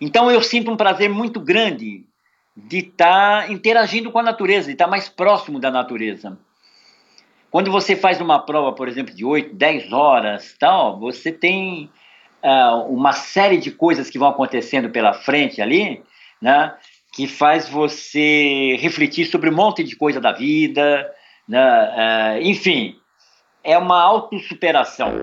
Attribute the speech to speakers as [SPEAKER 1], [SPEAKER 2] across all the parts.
[SPEAKER 1] Então eu sinto um prazer muito grande de estar tá interagindo com a natureza, de estar tá mais próximo da natureza. Quando você faz uma prova, por exemplo, de 8, 10 horas, tal, você tem uh, uma série de coisas que vão acontecendo pela frente ali, né, que faz você refletir sobre um monte de coisa da vida, né, uh, enfim, é uma autossuperação.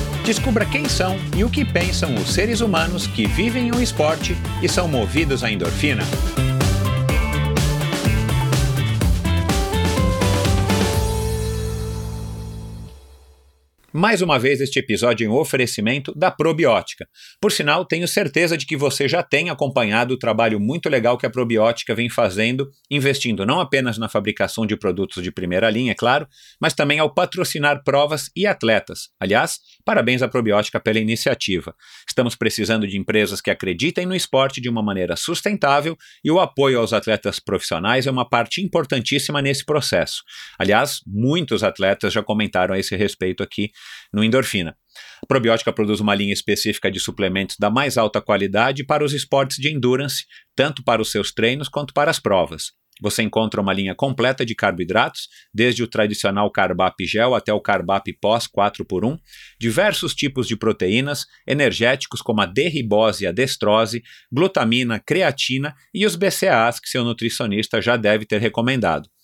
[SPEAKER 2] Descubra quem são e o que pensam os seres humanos que vivem o esporte e são movidos à endorfina. Mais uma vez, este episódio em oferecimento da Probiótica. Por sinal, tenho certeza de que você já tem acompanhado o trabalho muito legal que a Probiótica vem fazendo, investindo não apenas na fabricação de produtos de primeira linha, é claro, mas também ao patrocinar provas e atletas. Aliás, parabéns à Probiótica pela iniciativa. Estamos precisando de empresas que acreditem no esporte de uma maneira sustentável e o apoio aos atletas profissionais é uma parte importantíssima nesse processo. Aliás, muitos atletas já comentaram a esse respeito aqui no endorfina. A probiótica produz uma linha específica de suplementos da mais alta qualidade para os esportes de endurance, tanto para os seus treinos quanto para as provas. Você encontra uma linha completa de carboidratos, desde o tradicional Carbap Gel até o Carbap Pós 4x1, diversos tipos de proteínas, energéticos como a D-ribose e a destrose, glutamina, creatina e os BCAAs que seu nutricionista já deve ter recomendado.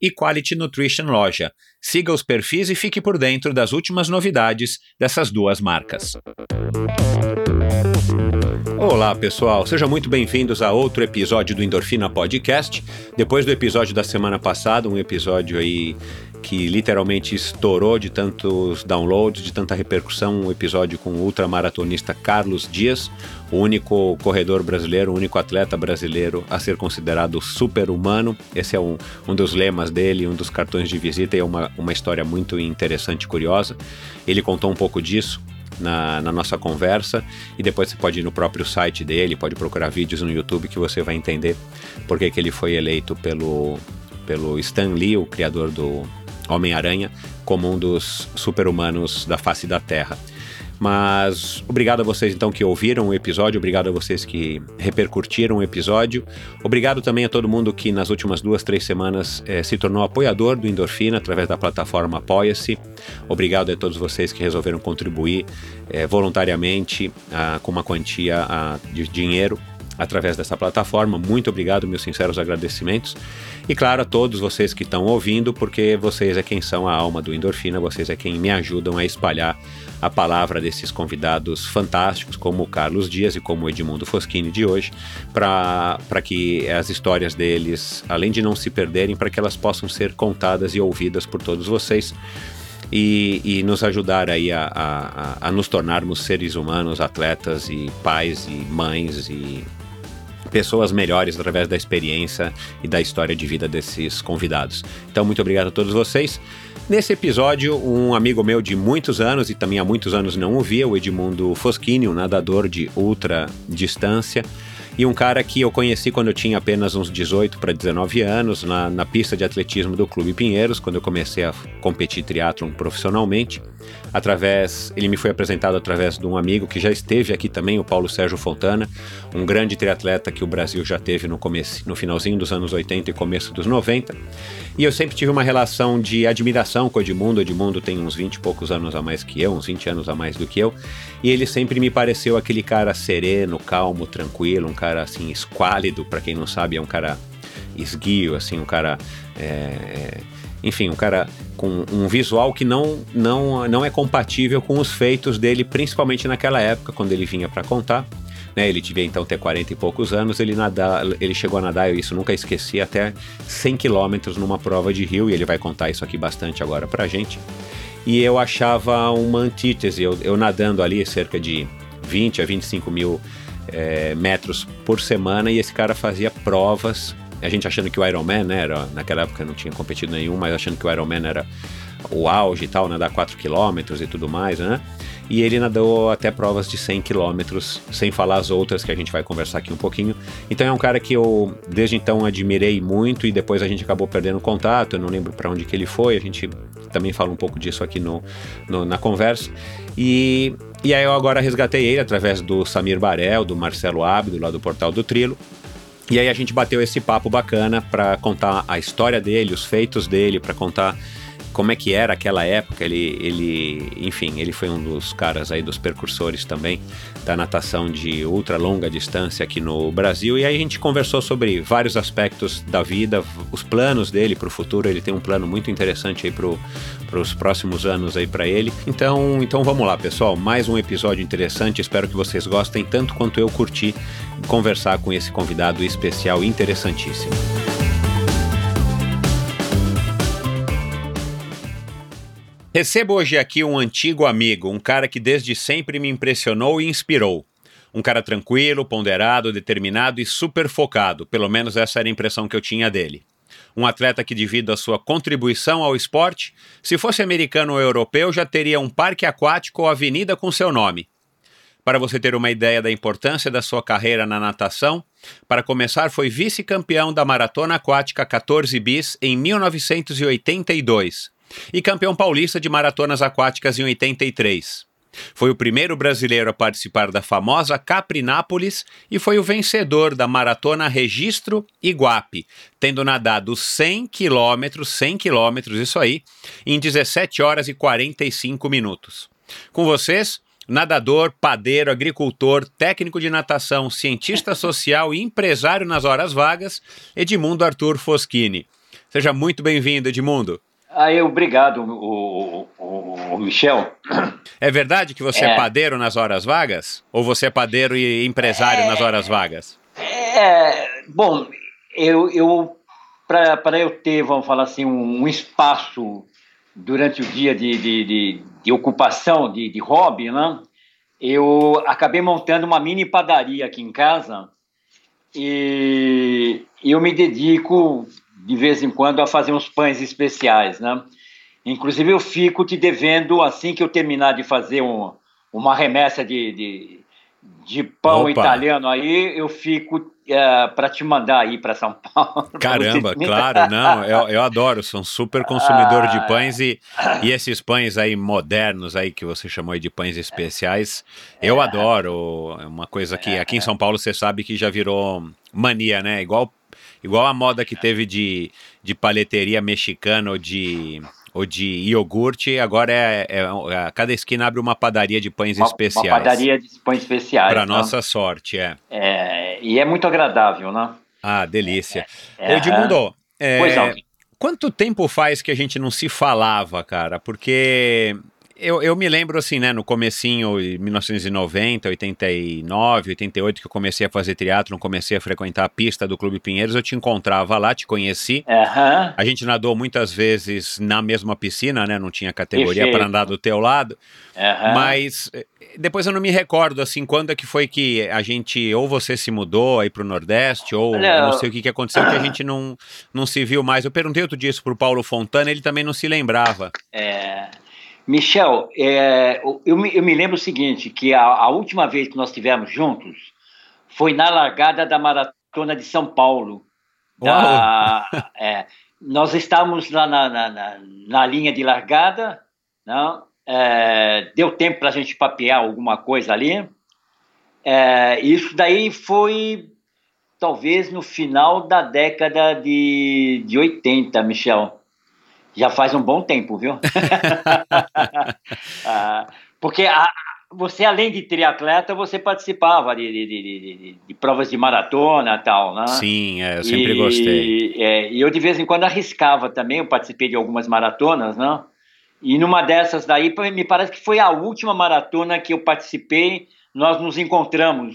[SPEAKER 2] e Quality Nutrition Loja. Siga os perfis e fique por dentro das últimas novidades dessas duas marcas. Olá, pessoal. Sejam muito bem-vindos a outro episódio do Endorfina Podcast. Depois do episódio da semana passada, um episódio aí que literalmente estourou de tantos downloads, de tanta repercussão, um episódio com o ultramaratonista Carlos Dias, o único corredor brasileiro, o único atleta brasileiro a ser considerado super-humano. Esse é um, um dos lemas dele, um dos cartões de visita e é uma, uma história muito interessante e curiosa. Ele contou um pouco disso na, na, nossa conversa e depois você pode ir no próprio site dele, pode procurar vídeos no YouTube que você vai entender porque que ele foi eleito pelo, pelo Stan Lee, o criador do, Homem-Aranha como um dos super-humanos da face da Terra. Mas obrigado a vocês então que ouviram o episódio, obrigado a vocês que repercutiram o episódio, obrigado também a todo mundo que nas últimas duas, três semanas eh, se tornou apoiador do Endorfina através da plataforma Apoia-se. Obrigado a todos vocês que resolveram contribuir eh, voluntariamente ah, com uma quantia ah, de dinheiro através dessa plataforma. Muito obrigado, meus sinceros agradecimentos. E claro, a todos vocês que estão ouvindo, porque vocês é quem são a alma do Endorfina, vocês é quem me ajudam a espalhar a palavra desses convidados fantásticos, como o Carlos Dias e como o Edmundo Foschini de hoje, para que as histórias deles, além de não se perderem, para que elas possam ser contadas e ouvidas por todos vocês. e, e nos ajudar aí a, a, a, nos tornarmos seres humanos, atletas e pais e mães e pessoas melhores através da experiência e da história de vida desses convidados. Então, muito obrigado a todos vocês. Nesse episódio, um amigo meu de muitos anos, e também há muitos anos não o via, o Edmundo Foschini, um nadador de ultra distância, e um cara que eu conheci quando eu tinha apenas uns 18 para 19 anos, na, na pista de atletismo do Clube Pinheiros, quando eu comecei a competir triatlon profissionalmente. Através, ele me foi apresentado através de um amigo que já esteve aqui também, o Paulo Sérgio Fontana, um grande triatleta que o Brasil já teve no começo, no finalzinho dos anos 80 e começo dos 90. E eu sempre tive uma relação de admiração com o Edmundo. O Edmundo tem uns 20 e poucos anos a mais que eu, uns 20 anos a mais do que eu. E ele sempre me pareceu aquele cara sereno, calmo, tranquilo, um cara assim esquálido, para quem não sabe, é um cara esguio, assim, um cara. É, enfim, um cara com um visual que não, não, não é compatível com os feitos dele, principalmente naquela época, quando ele vinha para contar. Né, ele devia então ter 40 e poucos anos, ele, nada, ele chegou a nadar, eu isso nunca esqueci, até 100 quilômetros numa prova de rio, e ele vai contar isso aqui bastante agora pra gente. E eu achava uma antítese, eu, eu nadando ali cerca de 20 a 25 mil é, metros por semana, e esse cara fazia provas, a gente achando que o Ironman, né, era, naquela época não tinha competido nenhum, mas achando que o Ironman era o auge e tal, nadar 4 quilômetros e tudo mais, né? e ele nadou até provas de 100 quilômetros, sem falar as outras que a gente vai conversar aqui um pouquinho. Então é um cara que eu desde então admirei muito e depois a gente acabou perdendo contato, eu não lembro para onde que ele foi, a gente também fala um pouco disso aqui no, no, na conversa. E, e aí eu agora resgatei ele através do Samir Barel, do Marcelo Abdo, lá do Portal do Trilo. E aí a gente bateu esse papo bacana para contar a história dele, os feitos dele, para contar como é que era aquela época. Ele, ele, enfim, ele foi um dos caras aí, dos percursores também da natação de ultra longa distância aqui no Brasil. E aí a gente conversou sobre vários aspectos da vida, os planos dele para o futuro. Ele tem um plano muito interessante aí para os próximos anos aí para ele. Então, então vamos lá, pessoal. Mais um episódio interessante. Espero que vocês gostem tanto quanto eu curti conversar com esse convidado especial interessantíssimo. Recebo hoje aqui um antigo amigo, um cara que desde sempre me impressionou e inspirou. Um cara tranquilo, ponderado, determinado e super focado, pelo menos essa era a impressão que eu tinha dele. Um atleta que, devido à sua contribuição ao esporte, se fosse americano ou europeu, já teria um parque aquático ou avenida com seu nome. Para você ter uma ideia da importância da sua carreira na natação, para começar, foi vice-campeão da Maratona Aquática 14 Bis em 1982 e campeão paulista de maratonas aquáticas em 83. Foi o primeiro brasileiro a participar da famosa Caprinápolis e foi o vencedor da maratona Registro Iguape, tendo nadado 100 quilômetros, 100 quilômetros, isso aí, em 17 horas e 45 minutos. Com vocês, nadador, padeiro, agricultor, técnico de natação, cientista social e empresário nas horas vagas, Edmundo Arthur Foschini. Seja muito bem-vindo, Edmundo.
[SPEAKER 1] Aí, obrigado, o, o, o, Michel.
[SPEAKER 2] É verdade que você é. é. padeiro nas horas vagas? Ou você é padeiro e empresário é, nas horas vagas?
[SPEAKER 1] É, bom, eu, eu para eu ter, vamos falar assim, um, um espaço durante o dia de, de, de, de ocupação, de, de hobby, né? eu acabei montando uma mini padaria aqui em casa e eu me dedico de vez em quando a fazer uns pães especiais, né? Inclusive eu fico te devendo assim que eu terminar de fazer um, uma remessa de, de, de pão Opa. italiano aí, eu fico é, para te mandar aí para São Paulo.
[SPEAKER 2] Caramba, claro, não, eu, eu adoro, sou um super consumidor ah, de pães e, e esses pães aí modernos aí que você chamou de pães especiais, eu é, adoro, é uma coisa que aqui em São Paulo você sabe que já virou mania, né? Igual Igual a moda que teve de, de paleteria mexicana ou de, ou de iogurte, agora é, é, é cada esquina abre uma padaria de pães
[SPEAKER 1] uma,
[SPEAKER 2] especiais.
[SPEAKER 1] Uma padaria de pães especiais.
[SPEAKER 2] Para né? nossa sorte, é.
[SPEAKER 1] é. E é muito agradável, né?
[SPEAKER 2] Ah, delícia. É, Edmundo, é, pois não. quanto tempo faz que a gente não se falava, cara? Porque Eu, eu me lembro assim, né, no comecinho, em 1990, 89, 88, que eu comecei a fazer triatlo, comecei a frequentar a pista do Clube Pinheiros, eu te encontrava lá, te conheci.
[SPEAKER 1] Aham.
[SPEAKER 2] A gente nadou muitas vezes na mesma piscina, né, não tinha categoria para andar do teu lado,
[SPEAKER 1] aham.
[SPEAKER 2] mas eh, depois eu não me recordo, assim, quando é que foi que a gente, ou você se mudou aí pro Nordeste, ou não
[SPEAKER 1] eu-
[SPEAKER 2] sei o que, que aconteceu, que a gente não, não se viu mais. Eu perguntei outro dia isso pro Paulo Fontana, ele também não se lembrava.
[SPEAKER 1] É, Michel, é, eu, me, eu me lembro o seguinte, que a, a última vez que nós estivemos juntos foi na largada da Maratona de São Paulo. Da- é, nós estávamos lá na, na, na- na linha de largada, não? É, deu tempo para a gente papear alguma coisa ali. É, isso daí foi talvez no final da década de, de 80, Michel. Já faz um bom tempo, viu? Ah, porque a- você, além de triatleta, você participava de, de, de- de- provas de maratona e tal, né?
[SPEAKER 2] Sim, é, eu sempre
[SPEAKER 1] e,
[SPEAKER 2] gostei.
[SPEAKER 1] é, e eu de vez em quando arriscava também, eu participei de algumas maratonas, né? E numa dessas daí, me parece que foi a última maratona que eu participei, nós nos encontramos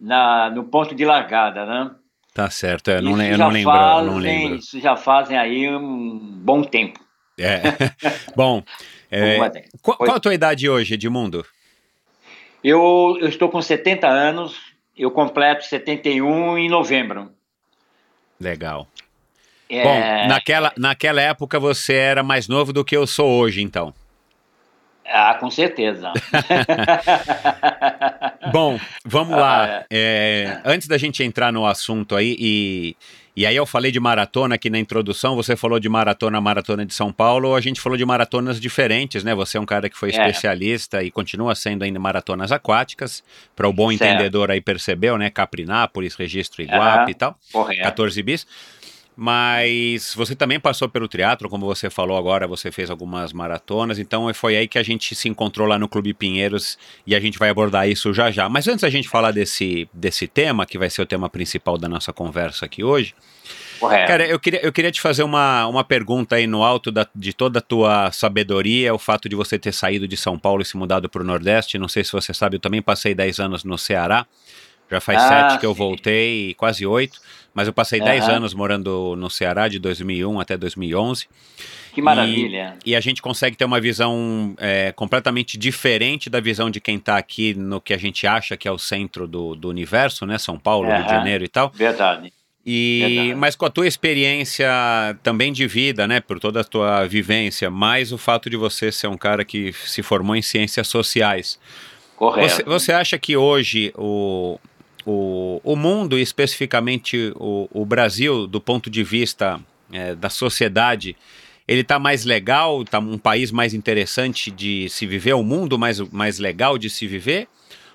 [SPEAKER 1] na, no ponto de largada, né?
[SPEAKER 2] Tá certo, é, não, eu não lembro,
[SPEAKER 1] fazem,
[SPEAKER 2] não lembro.
[SPEAKER 1] Isso já fazem aí um bom tempo.
[SPEAKER 2] É. Bom, é, qual, qual a tua idade hoje, Edmundo?
[SPEAKER 1] Eu, eu estou com 70 anos, eu completo 71 em novembro.
[SPEAKER 2] Legal.
[SPEAKER 1] É,
[SPEAKER 2] Bom, naquela, naquela época você era mais novo do que eu sou hoje, então.
[SPEAKER 1] Ah, com certeza.
[SPEAKER 2] Bom, vamos
[SPEAKER 1] Ah,
[SPEAKER 2] lá. É, antes da gente entrar no assunto aí, e, e aí eu falei de maratona aqui na introdução, você falou de maratona, maratona de São Paulo, a gente falou de maratonas diferentes, né? Você é um cara que foi
[SPEAKER 1] É.
[SPEAKER 2] especialista e continua sendo ainda maratonas aquáticas, para o bom
[SPEAKER 1] Certo.
[SPEAKER 2] entendedor aí percebeu, né? Caprinápolis, Registro Iguape
[SPEAKER 1] Aham.
[SPEAKER 2] e tal.
[SPEAKER 1] Correto.
[SPEAKER 2] 14 bis. Mas você também passou pelo teatro, como você falou agora, você fez algumas maratonas, então foi aí que a gente se encontrou lá no Clube Pinheiros e a gente vai abordar isso já já. Mas antes da gente falar desse, desse tema, que vai ser o tema principal da nossa conversa aqui hoje,
[SPEAKER 1] Correto.
[SPEAKER 2] cara, eu queria, eu queria te fazer uma, uma pergunta aí no alto da- de toda a tua sabedoria, o fato de você ter saído de São Paulo e se mudado para o Nordeste. Não sei se você sabe, eu também passei 10 anos no Ceará. Já faz
[SPEAKER 1] Ah,
[SPEAKER 2] sete que eu voltei, quase oito, mas eu passei
[SPEAKER 1] Aham.
[SPEAKER 2] 10 anos morando no Ceará, de 2001 até 2011.
[SPEAKER 1] que maravilha.
[SPEAKER 2] E a gente consegue ter uma visão é, completamente diferente da visão de quem está aqui no que a gente acha que é o centro do, do universo, né? São Paulo, Rio de. Janeiro e tal.
[SPEAKER 1] Verdade.
[SPEAKER 2] E,
[SPEAKER 1] Verdade.
[SPEAKER 2] mas com a tua experiência também de vida, né, por toda a tua vivência, mais o fato de você ser um cara que se formou em ciências sociais,
[SPEAKER 1] Correto.
[SPEAKER 2] você, você acha que hoje o, o, o mundo, especificamente o, o Brasil, do ponto de vista é, da sociedade, ele está mais legal, está um país mais interessante de se viver, um mundo mais, mais legal de se viver?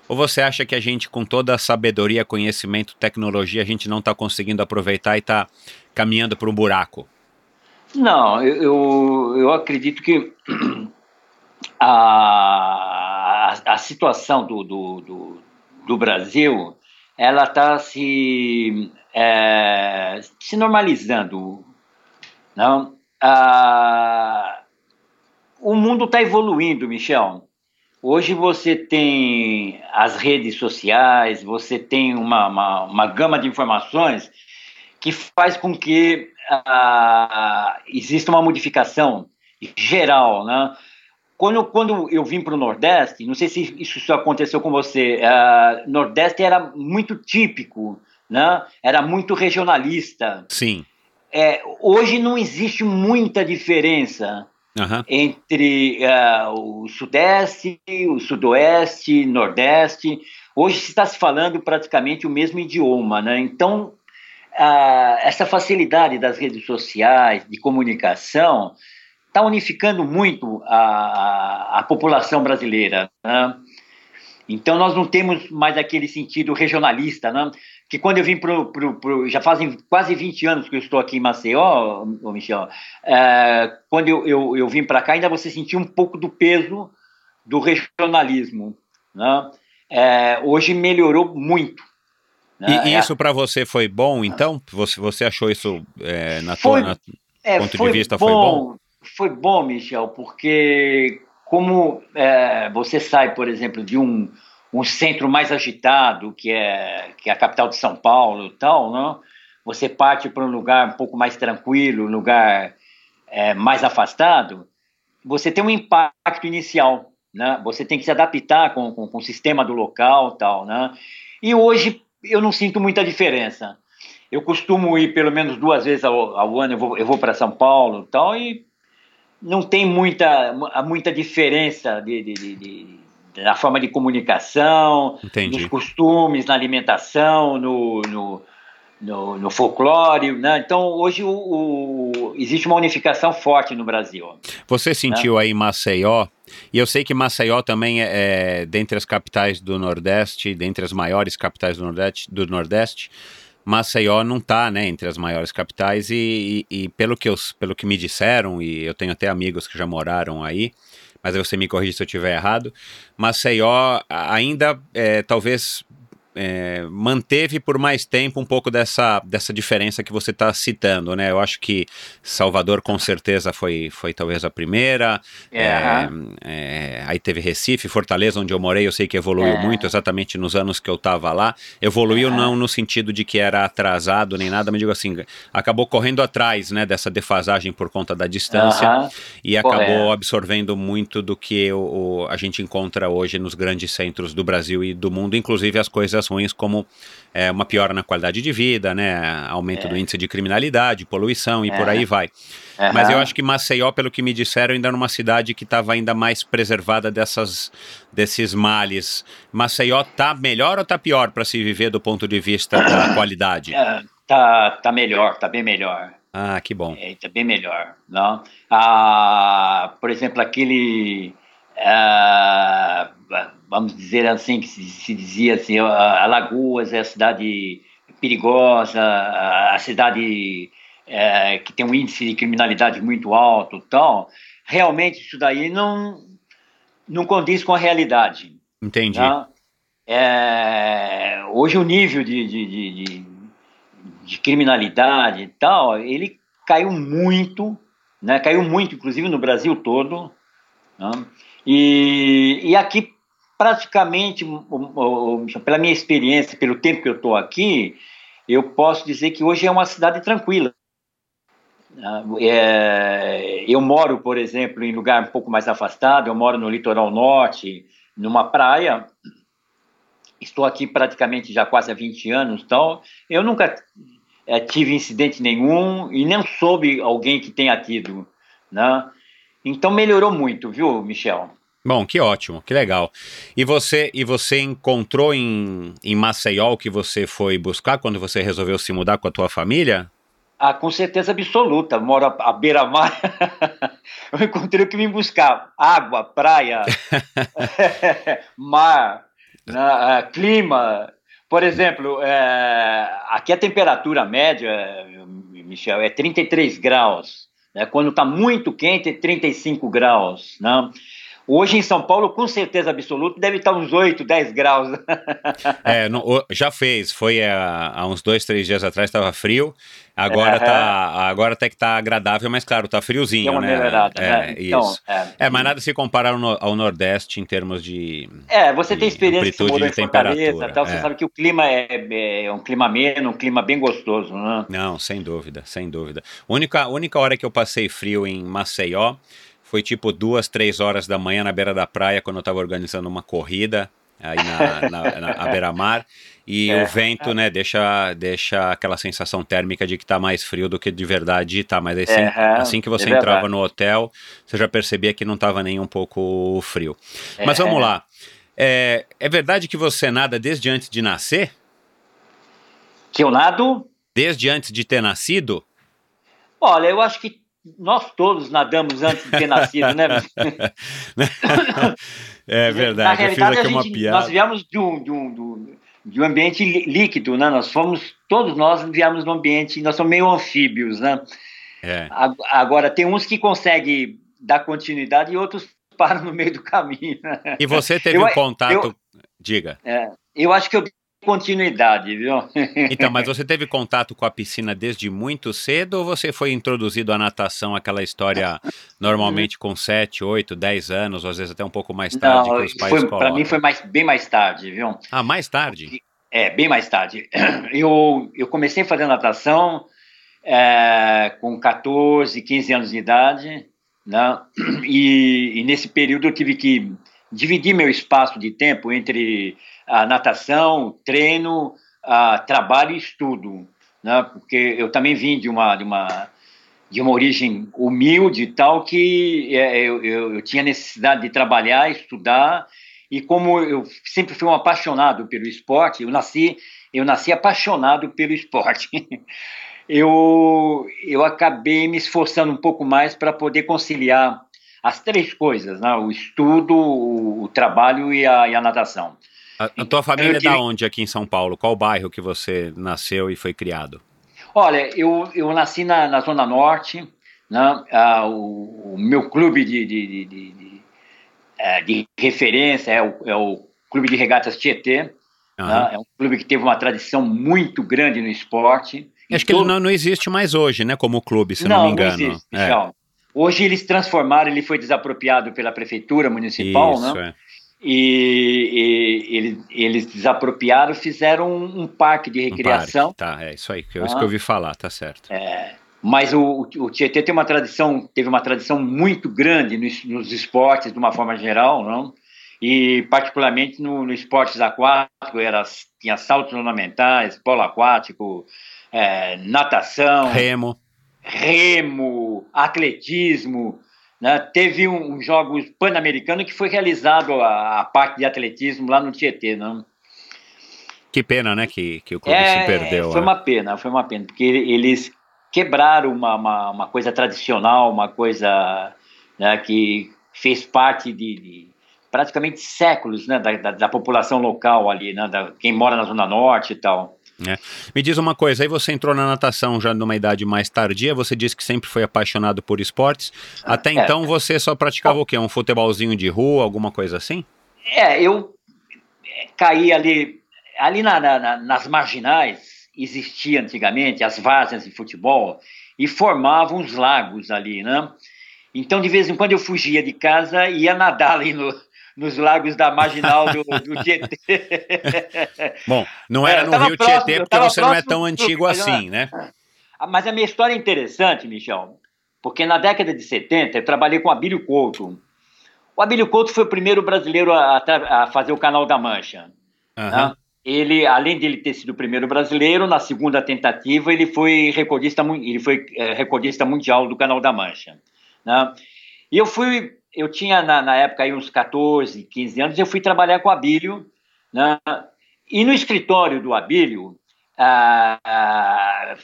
[SPEAKER 2] Ou você acha que a gente, com toda a sabedoria, conhecimento, tecnologia, a gente não está conseguindo aproveitar e está caminhando para um buraco?
[SPEAKER 1] Não, eu, eu, eu acredito que a, a, a situação do, do, do, do Brasil ela está se, é, se normalizando. Não? Ah, o mundo está evoluindo, Michel. Hoje você tem as redes sociais, você tem uma, uma, uma gama de informações que faz com que ah, exista uma modificação geral, né? Quando, quando eu vim para o Nordeste, não sei se isso aconteceu com você, ah, Nordeste era muito típico, né? Era muito regionalista.
[SPEAKER 2] Sim.
[SPEAKER 1] É, hoje não existe muita diferença
[SPEAKER 2] Aham.
[SPEAKER 1] entre ah, o Sudeste, o Sudoeste, Nordeste. Hoje se está se falando praticamente o mesmo idioma, né? Então, ah, essa facilidade das redes sociais, de comunicação, está unificando muito a, a população brasileira. Né? Então, nós não temos mais aquele sentido regionalista, né? que quando eu vim para. Já fazem quase 20 anos que eu estou aqui em Maceió, ô Michel, é, quando eu, eu, eu vim para cá, ainda você sentia um pouco do peso do regionalismo. Né? É, hoje melhorou muito. né?
[SPEAKER 2] E, e
[SPEAKER 1] É,
[SPEAKER 2] isso para você foi bom, então? Você, você achou isso é, na
[SPEAKER 1] Foi-
[SPEAKER 2] tua. na-
[SPEAKER 1] é,
[SPEAKER 2] ponto de
[SPEAKER 1] foi
[SPEAKER 2] vista foi bom?
[SPEAKER 1] Foi bom, Michel, porque como é, você sai, por exemplo, de um, um centro mais agitado, que é, que é a capital de São Paulo e tal, não? você parte para um lugar um pouco mais tranquilo, um lugar é, mais afastado, você tem um impacto inicial, né? Você tem que se adaptar com, com, com o sistema do local tal, né? E hoje eu não sinto muita diferença. Eu costumo ir pelo menos duas vezes ao, ao ano, eu vou, eu vou para São Paulo tal, e não tem muita, muita diferença de, de, de, de na forma de comunicação,
[SPEAKER 2] Entendi.
[SPEAKER 1] nos costumes, na alimentação, no, no, no, no folclore. Né? Então, hoje o, o, existe uma unificação forte no Brasil.
[SPEAKER 2] Você sentiu aí Maceió, e eu sei que Maceió também é, é dentre as capitais do Nordeste, dentre as maiores capitais do Nordeste, do Nordeste Maceió não está né, entre as maiores capitais e, e, e, pelo, que eu, pelo que me disseram, e eu tenho até amigos que já moraram aí, mas você me corrige se eu estiver errado, Maceió ainda é, talvez é, manteve por mais tempo um pouco dessa, dessa diferença que você está citando, né? Eu acho que Salvador com certeza foi, foi talvez a primeira, é. É, é aí teve Recife, Fortaleza, onde eu morei, eu sei que evoluiu é. muito, exatamente nos anos que eu estava lá. Evoluiu não no sentido de que era atrasado nem nada, mas digo assim, acabou correndo atrás, né, dessa defasagem por conta da distância e acabou absorvendo muito do que o, o, a gente encontra hoje nos grandes centros do Brasil e do mundo, inclusive as coisas ruins como é, uma piora na qualidade de vida, né, aumento é. do índice de criminalidade, poluição e é. por aí vai. Uhum. Mas eu acho que Maceió, pelo que me disseram, ainda era uma cidade que estava ainda mais preservada dessas, desses males. Maceió tá melhor ou tá pior para se viver do ponto de vista da qualidade?
[SPEAKER 1] É, tá, tá melhor, tá bem melhor.
[SPEAKER 2] Ah, que bom.
[SPEAKER 1] É, tá bem melhor, não? Ah, por exemplo, aquele ah, vamos dizer assim, que se, se dizia assim, Alagoas é a cidade perigosa, a cidade é, que tem um índice de criminalidade muito alto tal, realmente isso daí não, não condiz com a realidade.
[SPEAKER 2] Entendi.
[SPEAKER 1] Tá? É, hoje o nível de, de, de, de, criminalidade e tal, ele caiu muito, né? caiu muito, inclusive no Brasil todo. Né? E, e aqui praticamente, pela minha experiência, pelo tempo que eu estou aqui, eu posso dizer que hoje é uma cidade tranquila. Ah, é, eu moro, por exemplo, em lugar um pouco mais afastado, eu moro no litoral norte, numa praia. Estou aqui praticamente já quase há 20 anos, então eu nunca é, tive incidente nenhum e nem soube alguém que tenha tido. Né? Então melhorou muito, viu, Michel?
[SPEAKER 2] Bom, que ótimo, que legal. E você e você encontrou em, em Maceió o que você foi buscar quando você resolveu se mudar com a tua família?
[SPEAKER 1] Ah, com certeza absoluta. Moro à beira-mar. eu encontrei o que me buscar: água, praia, mar, né, clima. Por exemplo, é, aqui a temperatura média, Michel, é 33 graus. Né? Quando está muito quente, é 35 graus. Né? Hoje em São Paulo, com certeza absoluta, deve estar uns 8, 10 graus.
[SPEAKER 2] é, no, já fez. Foi há, há, uns dois, três dias atrás, estava frio. Agora, é, tá, agora até que está agradável, mas claro, está friozinho,
[SPEAKER 1] é uma
[SPEAKER 2] né?
[SPEAKER 1] Melhorada,
[SPEAKER 2] é,
[SPEAKER 1] né?
[SPEAKER 2] Então, isso. É, é, mas nada se compara ao, ao, Nordeste em termos de.
[SPEAKER 1] É, você de tem experiência que morou em Fortaleza, tal, você é. sabe que o clima é, é, um clima ameno, um clima bem gostoso, né?
[SPEAKER 2] Não, sem dúvida, sem dúvida. A única, única hora que eu passei frio em Maceió foi tipo duas, três horas da manhã na beira da praia, quando eu estava organizando uma corrida aí na, na, na beira-mar. E é, o vento, é. né, deixa, deixa aquela sensação térmica de que está mais frio do que de verdade está. Mas assim, é, assim que você entrava no hotel, você já percebia que não estava nem um pouco frio. Mas vamos lá. É, é verdade que você nada desde antes de nascer?
[SPEAKER 1] Que eu nado?
[SPEAKER 2] Desde antes de ter nascido?
[SPEAKER 1] Olha, eu acho que nós todos nadamos antes de ter nascido, né?
[SPEAKER 2] é verdade.
[SPEAKER 1] Na realidade, a gente, nós viemos de um, de, um, de um ambiente líquido, né? Nós fomos, todos nós viemos de um ambiente, nós somos meio anfíbios, né? É. Agora, tem uns que conseguem dar continuidade e outros param no meio do caminho.
[SPEAKER 2] E você teve eu, um contato, eu, diga.
[SPEAKER 1] É, eu acho que eu continuidade, viu?
[SPEAKER 2] Então, mas você teve contato com a piscina desde muito cedo ou você foi introduzido à natação, aquela história normalmente com 7, 8, 10 anos, ou às vezes até um pouco mais tarde
[SPEAKER 1] Não,
[SPEAKER 2] que os pais?
[SPEAKER 1] Para mim foi mais, bem mais tarde, viu?
[SPEAKER 2] Ah, mais tarde?
[SPEAKER 1] É, bem mais tarde. Eu, eu comecei a fazer natação é, com 14, 15 anos de idade, né? E, e nesse período eu tive que dividir meu espaço de tempo entre a natação, treino, a trabalho e estudo, né? Porque eu também vim de uma de uma de uma origem humilde e tal que é, eu, eu, eu tinha necessidade de trabalhar, estudar e como eu sempre fui um apaixonado pelo esporte, eu nasci eu nasci apaixonado pelo esporte. eu eu acabei me esforçando um pouco mais para poder conciliar as três coisas, né? O estudo, o, trabalho e a, e a natação.
[SPEAKER 2] A, a tua família é
[SPEAKER 1] tive-
[SPEAKER 2] da onde aqui em São Paulo? Qual bairro que você nasceu e foi criado?
[SPEAKER 1] Olha, eu, eu nasci na, na Zona Norte, né? Ah, o, o meu clube de, de, de, de, de, de referência é o, é o Clube de Regatas Tietê,
[SPEAKER 2] Aham.
[SPEAKER 1] né? é um clube que teve uma tradição muito grande no esporte.
[SPEAKER 2] Acho que ele não, não existe mais hoje, né? Como clube, se não, me engano.
[SPEAKER 1] existe,
[SPEAKER 2] É.
[SPEAKER 1] Hoje eles transformaram, ele foi desapropriado pela prefeitura municipal,
[SPEAKER 2] Isso,
[SPEAKER 1] né?
[SPEAKER 2] é.
[SPEAKER 1] E, e ele- eles desapropriaram, fizeram um, um parque de
[SPEAKER 2] Um
[SPEAKER 1] recreação.
[SPEAKER 2] parque, Tá, é isso aí, que eu, isso
[SPEAKER 1] Ah.
[SPEAKER 2] que eu ouvi falar, tá certo.
[SPEAKER 1] Mas o, o Tietê tem uma tradição, teve uma tradição muito grande nos, nos esportes, de uma forma geral, não? E particularmente no, no esportes aquáticos, era, tinha saltos ornamentais, polo aquático, é, natação,
[SPEAKER 2] Remo.
[SPEAKER 1] remo, atletismo. Né? Teve um, um jogos pan-americano que foi realizado a, a parte de atletismo lá no Tietê, não?
[SPEAKER 2] Que pena, né, que, que o clube se perdeu.
[SPEAKER 1] É, Foi
[SPEAKER 2] né?
[SPEAKER 1] uma pena, foi uma pena, porque eles quebraram uma, uma, uma coisa tradicional, uma coisa né, que fez parte de, de praticamente séculos né, da, da, da população local ali, né, da, quem mora na Zona Norte e tal.
[SPEAKER 2] Me diz uma coisa, aí você entrou na natação já numa idade mais tardia, você disse que sempre foi apaixonado por esportes. Até
[SPEAKER 1] É.
[SPEAKER 2] então você só praticava o quê? Um futebolzinho de rua, alguma coisa assim?
[SPEAKER 1] É, eu é, caí ali, ali na- na- nas marginais, existia antigamente as várzeas de futebol e formavam os lagos ali, né? Então, de vez em quando eu fugia de casa e ia nadar ali no, nos lagos da marginal do, do Tietê.
[SPEAKER 2] Bom, não
[SPEAKER 1] É,
[SPEAKER 2] era
[SPEAKER 1] eu
[SPEAKER 2] no Rio
[SPEAKER 1] próximo,
[SPEAKER 2] Tietê porque você não é tão
[SPEAKER 1] do
[SPEAKER 2] antigo
[SPEAKER 1] mas
[SPEAKER 2] assim, né?
[SPEAKER 1] Ah, Mas a minha história é interessante, Michel, porque na década de 70 eu trabalhei com o Abílio Couto. O Abílio Couto foi o primeiro brasileiro a, a- fazer o Canal da Mancha.
[SPEAKER 2] Aham.
[SPEAKER 1] né? Ele, além de ele ter sido o primeiro brasileiro, na segunda tentativa ele foi recordista, ele foi eh, recordista mundial do Canal da Mancha. né? E eu fui, eu tinha na, na época aí uns 14, 15 anos, eu fui trabalhar com o Abílio, né? e no escritório do Abílio ah, ah,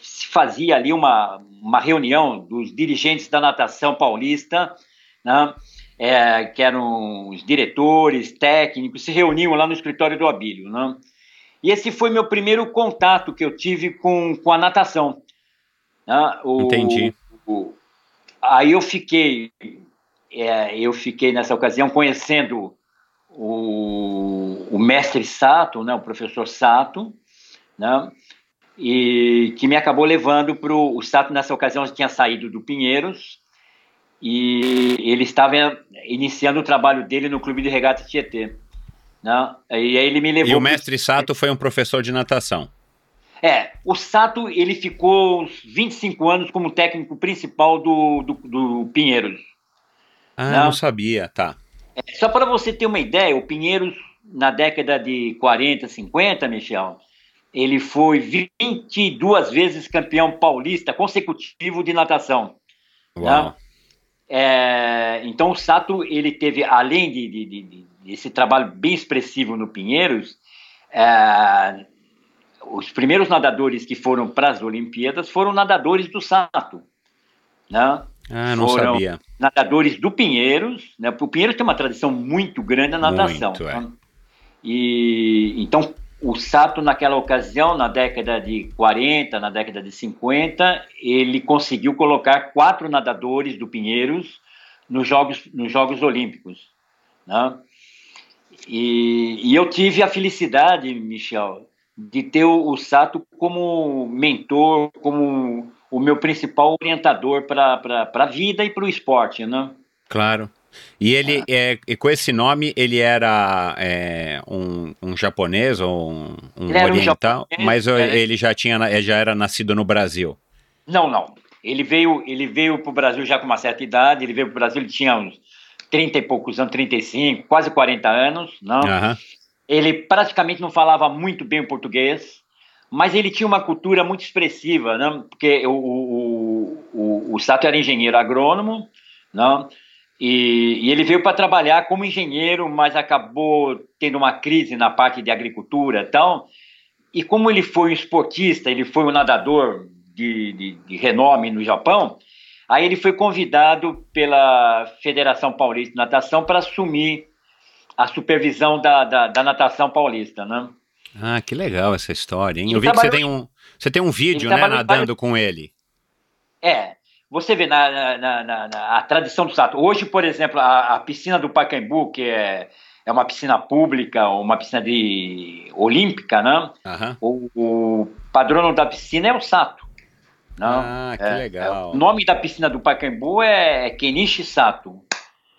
[SPEAKER 1] se fazia ali uma, uma reunião dos dirigentes da natação paulista, né? é, que eram os diretores, técnicos, se reuniam lá no escritório do Abílio. Né? E esse foi meu primeiro contato que eu tive com, com a natação. né? O-
[SPEAKER 2] Entendi.
[SPEAKER 1] o- aí eu fiquei, é, eu fiquei nessa ocasião conhecendo o, o mestre Sato, né, o professor Sato, né, e que me acabou levando para o Sato nessa ocasião tinha saído do Pinheiros e ele estava iniciando o trabalho dele no clube de regata Tietê. Né? E aí ele me levou.
[SPEAKER 2] E o
[SPEAKER 1] pro-
[SPEAKER 2] mestre Sato foi um professor de natação.
[SPEAKER 1] É, o Sato ele ficou uns 25 anos como técnico principal do, do, do Pinheiros.
[SPEAKER 2] Ah,
[SPEAKER 1] Não.
[SPEAKER 2] não sabia, tá.
[SPEAKER 1] Só para você ter uma ideia, o Pinheiros, na década de 40, 50, Michel, ele foi 22 vezes campeão paulista consecutivo de natação.
[SPEAKER 2] Uau.
[SPEAKER 1] É, então o Sato ele teve além de, de, de- de- desse trabalho bem expressivo no Pinheiros, é, os primeiros nadadores que foram para as Olimpíadas foram nadadores do Sato, né?
[SPEAKER 2] Ah, não
[SPEAKER 1] Foram-
[SPEAKER 2] sabia.
[SPEAKER 1] Nadadores do Pinheiros, né? O Pinheiros tem uma tradição muito grande na natação.
[SPEAKER 2] Muito, é.
[SPEAKER 1] né? E então o Sato naquela ocasião, na década de 40, na década de 50, ele conseguiu colocar quatro nadadores do Pinheiros nos Jogos, nos jogos Olímpicos. Né? E, e eu tive a felicidade, Michel, de ter o, o Sato como mentor, como o meu principal orientador para a vida e para o esporte, né?
[SPEAKER 2] Claro. E ele, é, e com esse nome, ele era é, um, um, japonês ou um, um oriental, um mas é. ele já tinha, já era nascido no Brasil.
[SPEAKER 1] Não, não. Ele veio, ele veio para o Brasil já com uma certa idade. Ele veio para o Brasil, ele tinha uns 30 e poucos anos, 35, quase 40 anos, não? Uhum. Ele praticamente não falava muito bem o português, mas ele tinha uma cultura muito expressiva, não? Porque o, o, o, o Sato era engenheiro agrônomo, não? E, e ele veio para trabalhar como engenheiro, mas acabou tendo uma crise na parte de agricultura, então. E como ele foi um esportista, ele foi um nadador de, de, de renome no Japão, Aí ele foi convidado pela Federação Paulista de Natação para assumir a supervisão da, da, da, natação paulista, né?
[SPEAKER 2] Ah, que legal essa história, hein? Ele Eu vi que você tem um, você tem um vídeo, né, nadando com ele.
[SPEAKER 1] É, você vê na, na, na, na, a tradição do Sato. Hoje, por exemplo, a, a, piscina do Pacaembu, que é, é uma piscina pública, uma piscina de olímpica, né? Uhum. O, o padrão da piscina é o Sato. Não,
[SPEAKER 2] ah, que é, legal.
[SPEAKER 1] É, o nome da piscina do Pacaembu é Kenichi Sato.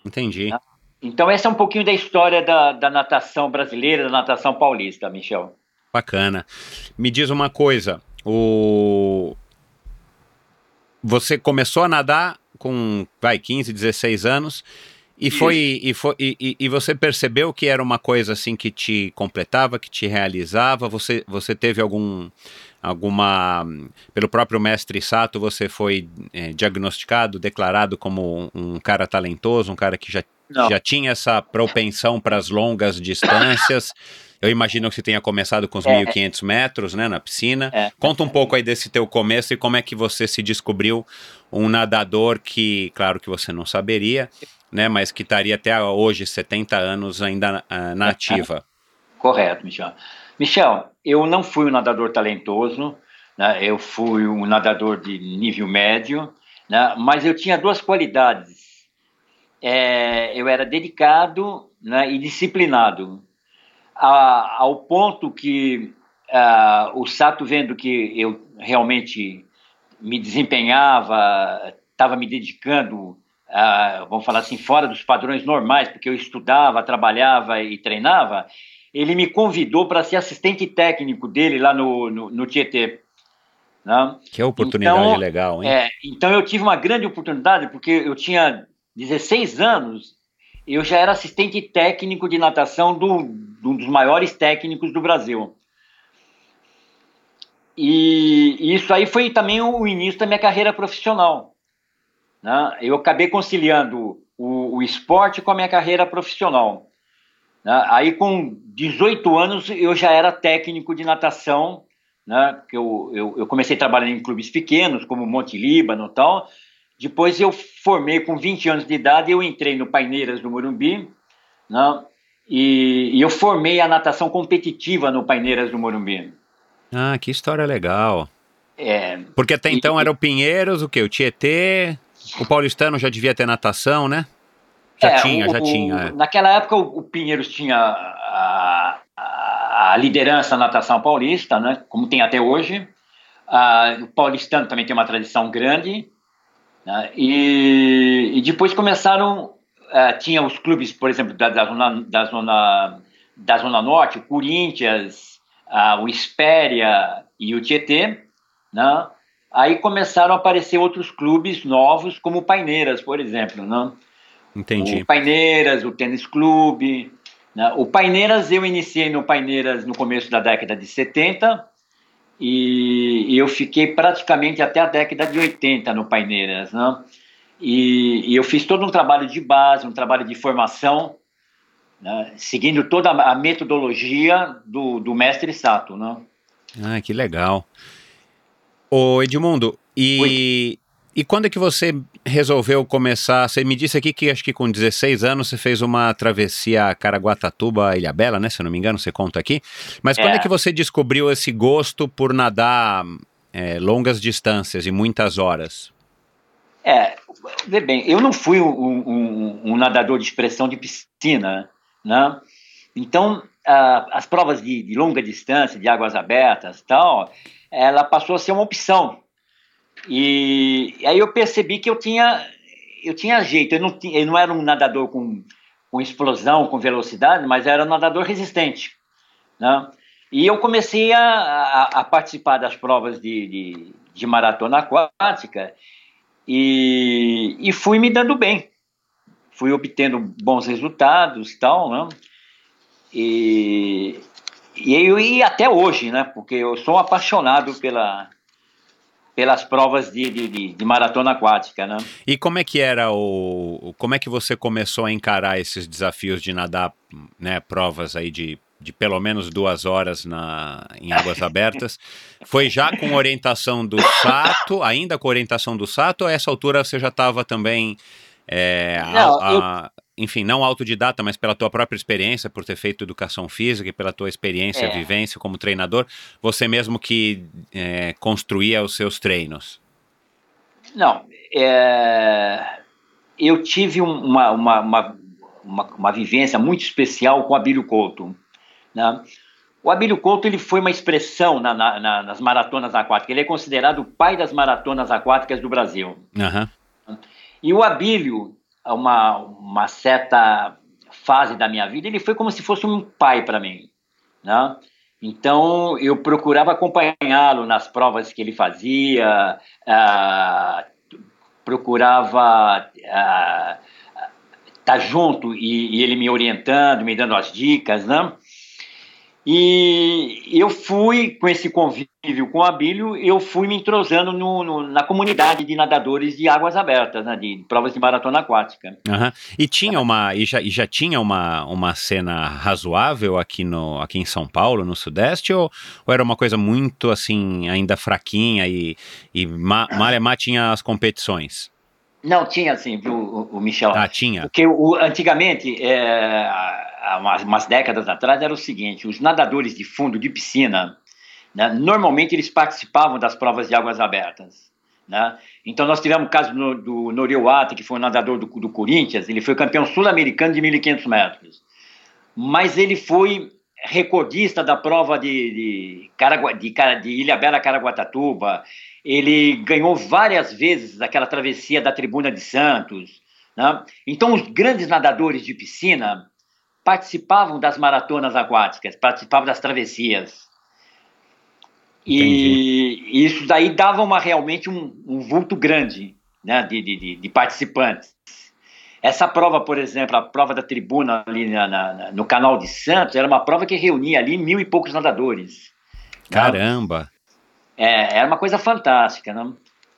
[SPEAKER 2] Entendi. Né?
[SPEAKER 1] Então, essa é um pouquinho da história da, da natação brasileira, da natação paulista, Michel.
[SPEAKER 2] Bacana. Me diz uma coisa, o... você começou a nadar com, vai, 15, 16 anos, e foi, e, foi e, e, você percebeu que era uma coisa assim que te completava, que te realizava? Você, você teve algum alguma. Pelo próprio mestre Sato, você foi é, diagnosticado, declarado como um, um, cara talentoso, um cara que já, já tinha essa propensão para as longas distâncias. Eu imagino que você tenha começado com os é. 1.500 metros, né, na piscina. É. Conta um pouco aí desse teu começo e como é que você se descobriu um nadador que, claro que você não saberia, né, mas que estaria até hoje, 70 anos, ainda uh, na ativa.
[SPEAKER 1] Correto, Michel. Michel, eu não fui um nadador talentoso, né? eu fui um nadador de nível médio, né? mas eu tinha duas qualidades. É, eu era dedicado né, e disciplinado, a, ao ponto que a, o Sato, vendo que eu realmente me desempenhava, estava me dedicando, a, vamos falar assim, fora dos padrões normais, porque eu estudava, trabalhava e treinava, ele me convidou para ser assistente técnico dele lá no, no, no Tietê. Né?
[SPEAKER 2] Que oportunidade então, legal, hein?
[SPEAKER 1] É, então eu tive uma grande oportunidade, porque eu tinha 16 anos, eu já era assistente técnico de natação do, do dos maiores técnicos do Brasil. E isso aí foi também o início da minha carreira profissional. Né? Eu acabei conciliando o, o esporte com a minha carreira profissional. Né? Aí, com 18 anos, eu já era técnico de natação, né? eu, eu, eu comecei trabalhando em clubes pequenos, como Monte Líbano e tal. Depois eu formei com 20 anos de idade, eu entrei no Paineiras do Morumbi, né? e, e eu formei a natação competitiva no Paineiras do Morumbi.
[SPEAKER 2] Ah, que história legal.
[SPEAKER 1] É,
[SPEAKER 2] Porque até então era o Pinheiros, o que? O Tietê, o paulistano já devia ter natação, né? Já é, tinha, o, já tinha. É.
[SPEAKER 1] Naquela época o, o Pinheiros tinha a, a, a, liderança na natação paulista, né, como tem até hoje. Ah, o paulistano também tem uma tradição grande. Né, e, e, depois começaram, uh, tinha os clubes, por exemplo, da, da, zona, da, zona, da Zona Norte, o Corinthians, uh, o Espéria e o Tietê. Né, aí começaram a aparecer outros clubes novos, como o Paineiras, por exemplo. Né,
[SPEAKER 2] Entendi.
[SPEAKER 1] O Paineiras, o Tênis Clube. Né? O Paineiras, eu iniciei no Paineiras no começo da década de 70 e, e eu fiquei praticamente até a década de 80 no Paineiras. Né? E, e eu fiz todo um trabalho de base, um trabalho de formação, né? seguindo toda a metodologia do, do mestre Sato. Né?
[SPEAKER 2] Ah, que legal. Ô Edmundo, e Oi. E quando é que você resolveu começar? Você me disse aqui que acho que com 16 anos você fez uma travessia Caraguatatuba Ilha Bela, né? Se eu não me engano, você conta aqui. Mas é. quando é que você descobriu esse gosto por nadar é, longas distâncias e muitas horas?
[SPEAKER 1] É, vê bem, eu não fui um, um, um nadador de expressão de piscina, né? Então, uh, as provas de, de, longa distância, de águas abertas tal, ela passou a ser uma opção. E, e aí eu percebi que eu tinha, eu tinha jeito. Eu não, tinha, eu não era um nadador com, com explosão, com velocidade, mas era um nadador resistente. Né? E eu comecei a, a, a participar das provas de, de, de maratona aquática e, e, fui me dando bem. Fui obtendo bons resultados tal, né? E, e, eu, e até hoje, né? Porque eu sou apaixonado pela, pelas provas de, de, de, maratona aquática, né?
[SPEAKER 2] E como é que era o, como é que você começou a encarar esses desafios de nadar, né? Provas aí de de pelo menos duas horas na, em águas abertas. Foi já com orientação do Sato, ainda com orientação do Sato, ou a essa altura você já estava também, é, não, a. enfim, não autodidata, mas pela tua própria experiência, por ter feito educação física e pela tua experiência, é. vivência como treinador, você mesmo que é, construía os seus treinos?
[SPEAKER 1] Não, é, eu tive uma, uma, uma, uma, uma vivência muito especial com a Abílio Couto. Né? O Abílio Couto ele foi uma expressão na, na, na, nas maratonas aquáticas. Ele é considerado o pai das maratonas aquáticas do Brasil.
[SPEAKER 2] Uhum.
[SPEAKER 1] E o Abílio, uma, uma certa fase da minha vida, ele foi como se fosse um pai para mim. Né? Então, eu procurava acompanhá-lo nas provas que ele fazia, uh, procurava estar uh, tá junto e, e, ele me orientando, me dando as dicas, né? E eu fui, com esse convívio com o Abílio, eu fui me entrosando no, no, na comunidade de nadadores de águas abertas, né, de provas de maratona aquática.
[SPEAKER 2] Uhum. E tinha uma, e já, e já tinha uma, uma cena razoável aqui, no, aqui em São Paulo, no Sudeste, ou, ou era uma coisa muito, assim, ainda fraquinha e, e ma, Malemar tinha as competições?
[SPEAKER 1] Não, tinha assim, viu, o, o Michel?
[SPEAKER 2] Ah, tinha.
[SPEAKER 1] Porque o, antigamente, é, há umas, umas, décadas atrás, era o seguinte: os nadadores de fundo de piscina, né, normalmente eles participavam das provas de águas abertas. Né? Então, nós tivemos o caso do Noriwata, que foi um nadador do, do Corinthians, ele foi campeão sul-americano de 1.500 metros. Mas ele foi recordista da prova de, de, de, de Ilha Bela Caraguatatuba, ele ganhou várias vezes aquela travessia da Tribuna de Santos. Né? Então, os grandes nadadores de piscina participavam das maratonas aquáticas, participavam das travessias. E isso daí dava uma, realmente um, um vulto grande né, de, de, de, participantes. Essa prova, por exemplo, a prova da tribuna ali na, na, no canal de Santos, era uma prova que reunia ali mil e poucos nadadores.
[SPEAKER 2] Caramba! Né?
[SPEAKER 1] É, era uma coisa fantástica, né?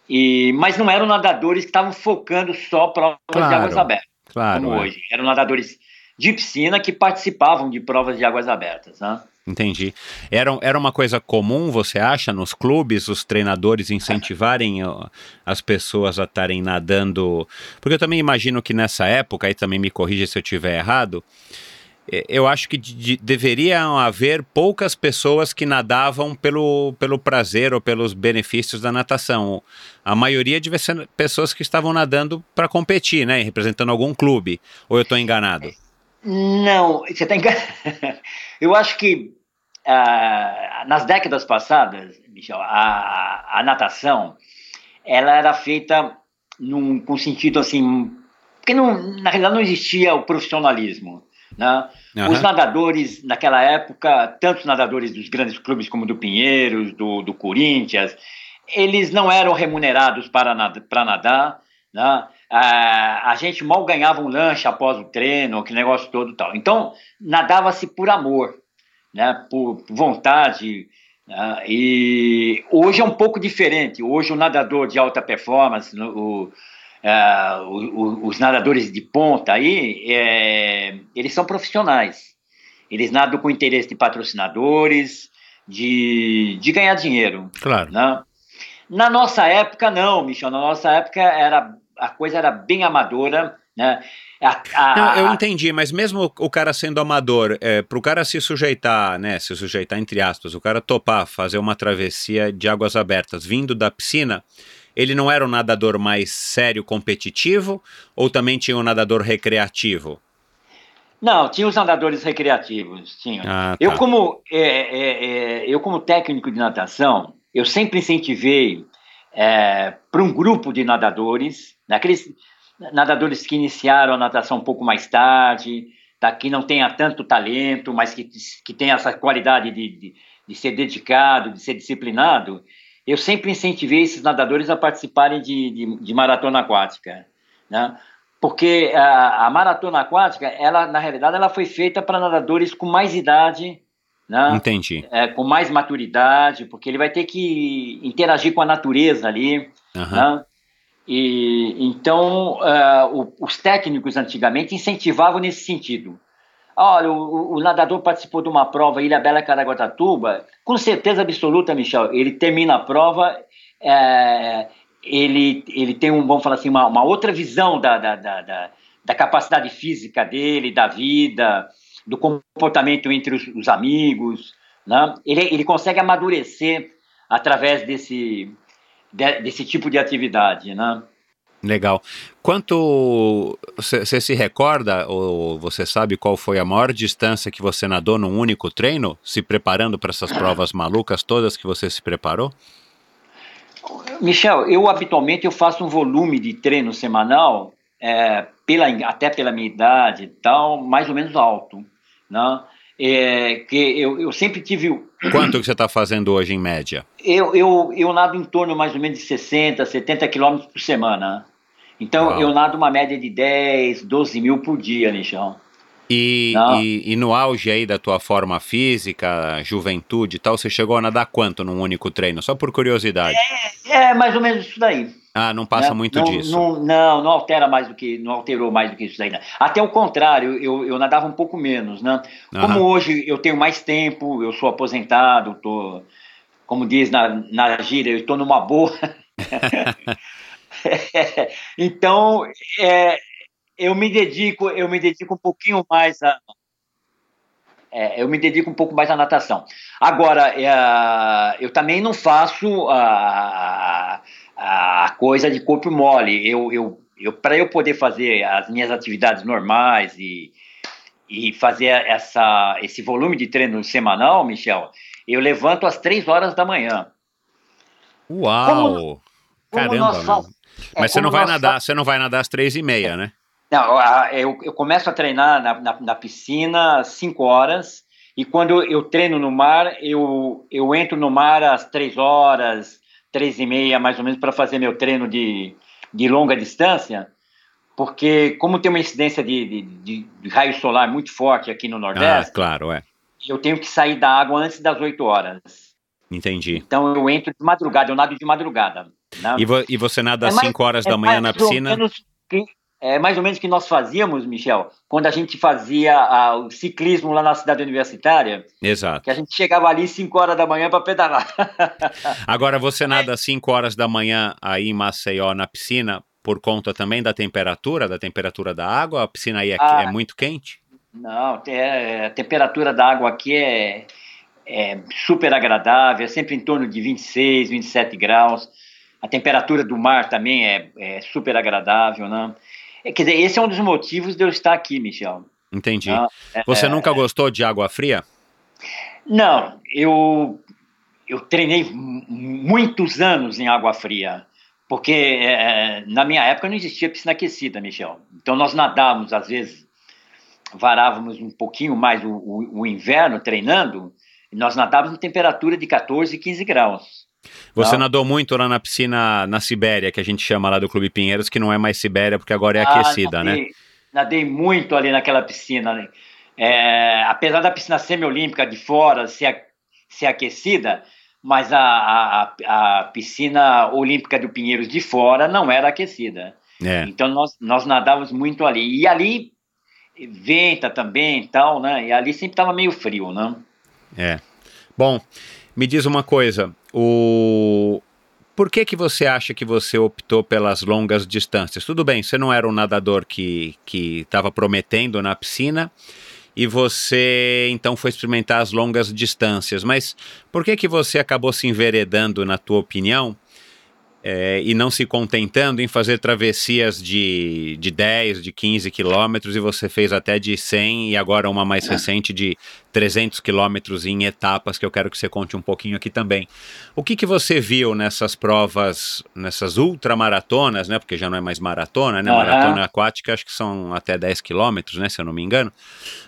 [SPEAKER 1] E, mas não eram nadadores que estavam focando só provas claro, de águas abertas,
[SPEAKER 2] claro,
[SPEAKER 1] como
[SPEAKER 2] é.
[SPEAKER 1] hoje. Eram nadadores de piscina que participavam de provas de águas abertas, né?
[SPEAKER 2] Entendi. Era, era uma coisa comum, você acha, nos clubes, os treinadores incentivarem as pessoas a estarem nadando? Porque eu também imagino que nessa época, aí também me corrija se eu estiver errado, eu acho que de, haver poucas pessoas que nadavam pelo, pelo prazer ou pelos benefícios da natação. A maioria devia ser pessoas que estavam nadando para competir, né? Representando algum clube. Ou eu estou enganado?
[SPEAKER 1] Não, você está enganado. eu acho que uh, nas décadas passadas, Michel, a, a natação ela era feita num, com sentido assim. Porque não, na realidade não existia o profissionalismo. Né? Uhum. Os nadadores, naquela época, tanto os nadadores dos grandes clubes como do Pinheiros, do, do Corinthians, eles não eram remunerados para, nad para nadar. Né? Ah, a gente mal ganhava um lanche após o treino, que negócio todo tal. Então, nadava-se por amor, né? por vontade. Né? E hoje é um pouco diferente. Hoje, o nadador de alta performance, o, uh, os nadadores de ponta aí, é, eles são profissionais. Eles nadam com interesse de patrocinadores, de, de ganhar dinheiro.
[SPEAKER 2] Claro.
[SPEAKER 1] Né? Na nossa época, não, Michel. Na nossa época, era, a coisa era bem amadora, né?
[SPEAKER 2] A, a, não, eu entendi, mas mesmo o cara sendo amador, é, para o cara se sujeitar, né, se sujeitar entre aspas, o cara topar fazer uma travessia de águas abertas vindo da piscina, ele não era um nadador mais sério, competitivo, ou também tinha um nadador recreativo?
[SPEAKER 1] Não, tinha os nadadores recreativos, tinha.
[SPEAKER 2] Ah, tá.
[SPEAKER 1] Eu como é, é, é, eu como técnico de natação, eu sempre incentivei é, para um grupo de nadadores, naqueles nadadores que iniciaram a natação um pouco mais tarde, tá, que não tenha tanto talento, mas que, que tem essa qualidade de, de, de ser dedicado, de ser disciplinado, eu sempre incentivei esses nadadores a participarem de, de, de maratona aquática, né? Porque a, a, maratona aquática, ela na realidade, ela foi feita para nadadores com mais idade, né?
[SPEAKER 2] Entendi.
[SPEAKER 1] É, com mais maturidade, porque ele vai ter que interagir com a natureza ali,
[SPEAKER 2] Aham.
[SPEAKER 1] né? E então uh, o, os técnicos antigamente incentivavam nesse sentido. Olha, o, o, nadador participou de uma prova Ilha Bela Caraguatatuba, com certeza absoluta, Michel, ele termina a prova, é, ele, ele tem um, vamos falar assim, uma, uma outra visão da, da, da, da, da capacidade física dele, da vida, do comportamento entre os, os amigos, né? ele, ele consegue amadurecer através desse, de, desse tipo de atividade, né?
[SPEAKER 2] Legal. Quanto você se recorda ou você sabe qual foi a maior distância que você nadou num único treino, se preparando para essas provas malucas todas que você se preparou?
[SPEAKER 1] Michel, eu habitualmente eu faço um volume de treino semanal, é, pela, até pela minha idade e tal, mais ou menos alto, né? É, que eu, eu sempre tive.
[SPEAKER 2] Quanto que você está fazendo hoje em média?
[SPEAKER 1] Eu, eu, eu nado em torno mais ou menos de 60, 70 quilômetros por semana. Então
[SPEAKER 2] Uau.
[SPEAKER 1] eu nado uma média de 10, 12 mil por dia, Michel.
[SPEAKER 2] E,
[SPEAKER 1] Não.
[SPEAKER 2] e, e no auge aí da tua forma física, juventude e tal, você chegou a nadar quanto num único treino? Só por curiosidade.
[SPEAKER 1] É mais ou menos isso daí.
[SPEAKER 2] Ah, não passa
[SPEAKER 1] né?
[SPEAKER 2] muito
[SPEAKER 1] não,
[SPEAKER 2] disso.
[SPEAKER 1] Não, não, não altera mais do que, não alterou mais do que isso né? Até o contrário, eu, eu nadava um pouco menos, né? Como
[SPEAKER 2] Aham.
[SPEAKER 1] hoje eu tenho mais tempo, eu sou aposentado, tô, como diz na, na gíria, eu estou numa boa. então, é, eu me dedico, eu me dedico um pouquinho mais a, é, eu me dedico um pouco mais à natação. Agora, é, eu também não faço a, a coisa de corpo mole. Eu, eu, eu para eu poder fazer as minhas atividades normais e, e fazer essa, esse volume de treino semanal, Michel, eu levanto às três horas da manhã.
[SPEAKER 2] Uau!
[SPEAKER 1] Como
[SPEAKER 2] Caramba,
[SPEAKER 1] nós
[SPEAKER 2] meu.
[SPEAKER 1] fa- é,
[SPEAKER 2] Mas você não
[SPEAKER 1] como
[SPEAKER 2] vai
[SPEAKER 1] nós
[SPEAKER 2] nadar, você não vai nadar às três e meia, né?
[SPEAKER 1] Não, eu, eu começo a treinar na, na, na piscina às 5 horas e quando eu treino no mar, eu, eu entro no mar às 3 horas, três e meia mais ou menos, para fazer meu treino de, de longa distância, porque como tem uma incidência de, de, de, raio solar muito forte aqui no
[SPEAKER 2] Ah,
[SPEAKER 1] Nordeste,
[SPEAKER 2] claro, é.
[SPEAKER 1] eu tenho que sair da água antes das 8 horas.
[SPEAKER 2] Entendi.
[SPEAKER 1] Então eu entro de madrugada, eu nado de madrugada. né?
[SPEAKER 2] E, vo- e você nada
[SPEAKER 1] É
[SPEAKER 2] às
[SPEAKER 1] mais-
[SPEAKER 2] 5 horas
[SPEAKER 1] É
[SPEAKER 2] da manhã na piscina?
[SPEAKER 1] menos é mais ou menos o que nós fazíamos, Michel, quando a gente fazia ah, o ciclismo lá na cidade universitária,
[SPEAKER 2] Exato.
[SPEAKER 1] que a gente chegava ali 5 horas da manhã para pedalar.
[SPEAKER 2] Agora, você nada às 5 horas da manhã aí em Maceió na piscina por conta também da temperatura, da temperatura da água? A piscina aí é,
[SPEAKER 1] Ah.
[SPEAKER 2] é muito quente?
[SPEAKER 1] Não, é, a temperatura da água aqui é, é super agradável, é sempre em torno de 26, 27 graus. A temperatura do mar também é, é super agradável, né? É, quer dizer, esse é um dos motivos de eu estar aqui, Michel.
[SPEAKER 2] Entendi.
[SPEAKER 1] Não, é-
[SPEAKER 2] Você nunca gostou de água fria?
[SPEAKER 1] Não, eu, eu treinei muitos anos em água fria, porque é, na minha época não existia piscina aquecida, Michel. Então nós nadávamos, às vezes, varávamos um pouquinho mais o, o- o inverno treinando, e nós nadávamos em temperatura de 14, 15 graus.
[SPEAKER 2] Você
[SPEAKER 1] Não.
[SPEAKER 2] nadou muito lá na piscina na Sibéria, que a gente chama lá do Clube Pinheiros, que não é mais Sibéria porque agora é
[SPEAKER 1] Ah,
[SPEAKER 2] aquecida, né?
[SPEAKER 1] nadei, Nadei muito ali naquela piscina. né? É, apesar da piscina semiolímpica de fora ser, ser aquecida, mas a, a, a piscina olímpica do Pinheiros de fora não era aquecida.
[SPEAKER 2] É.
[SPEAKER 1] Então nós, nós nadávamos muito ali. E ali venta também e tal, né? E ali sempre estava meio frio, né?
[SPEAKER 2] É. Bom, me diz uma coisa, o por que que você acha que você optou pelas longas distâncias? Tudo bem, você não era um nadador que estava prometendo na piscina e você então foi experimentar as longas distâncias, mas por que que você acabou se enveredando, na tua opinião, é, e não se contentando em fazer travessias de, de 10, de 15 quilômetros, e você fez até de 100 e agora uma mais recente de 300 quilômetros em etapas, que eu quero que você conte um pouquinho aqui também. O que, que você viu nessas provas, nessas ultramaratonas, né, porque já não é mais maratona, né, maratona aquática acho que são até 10 quilômetros, né, se eu não me engano,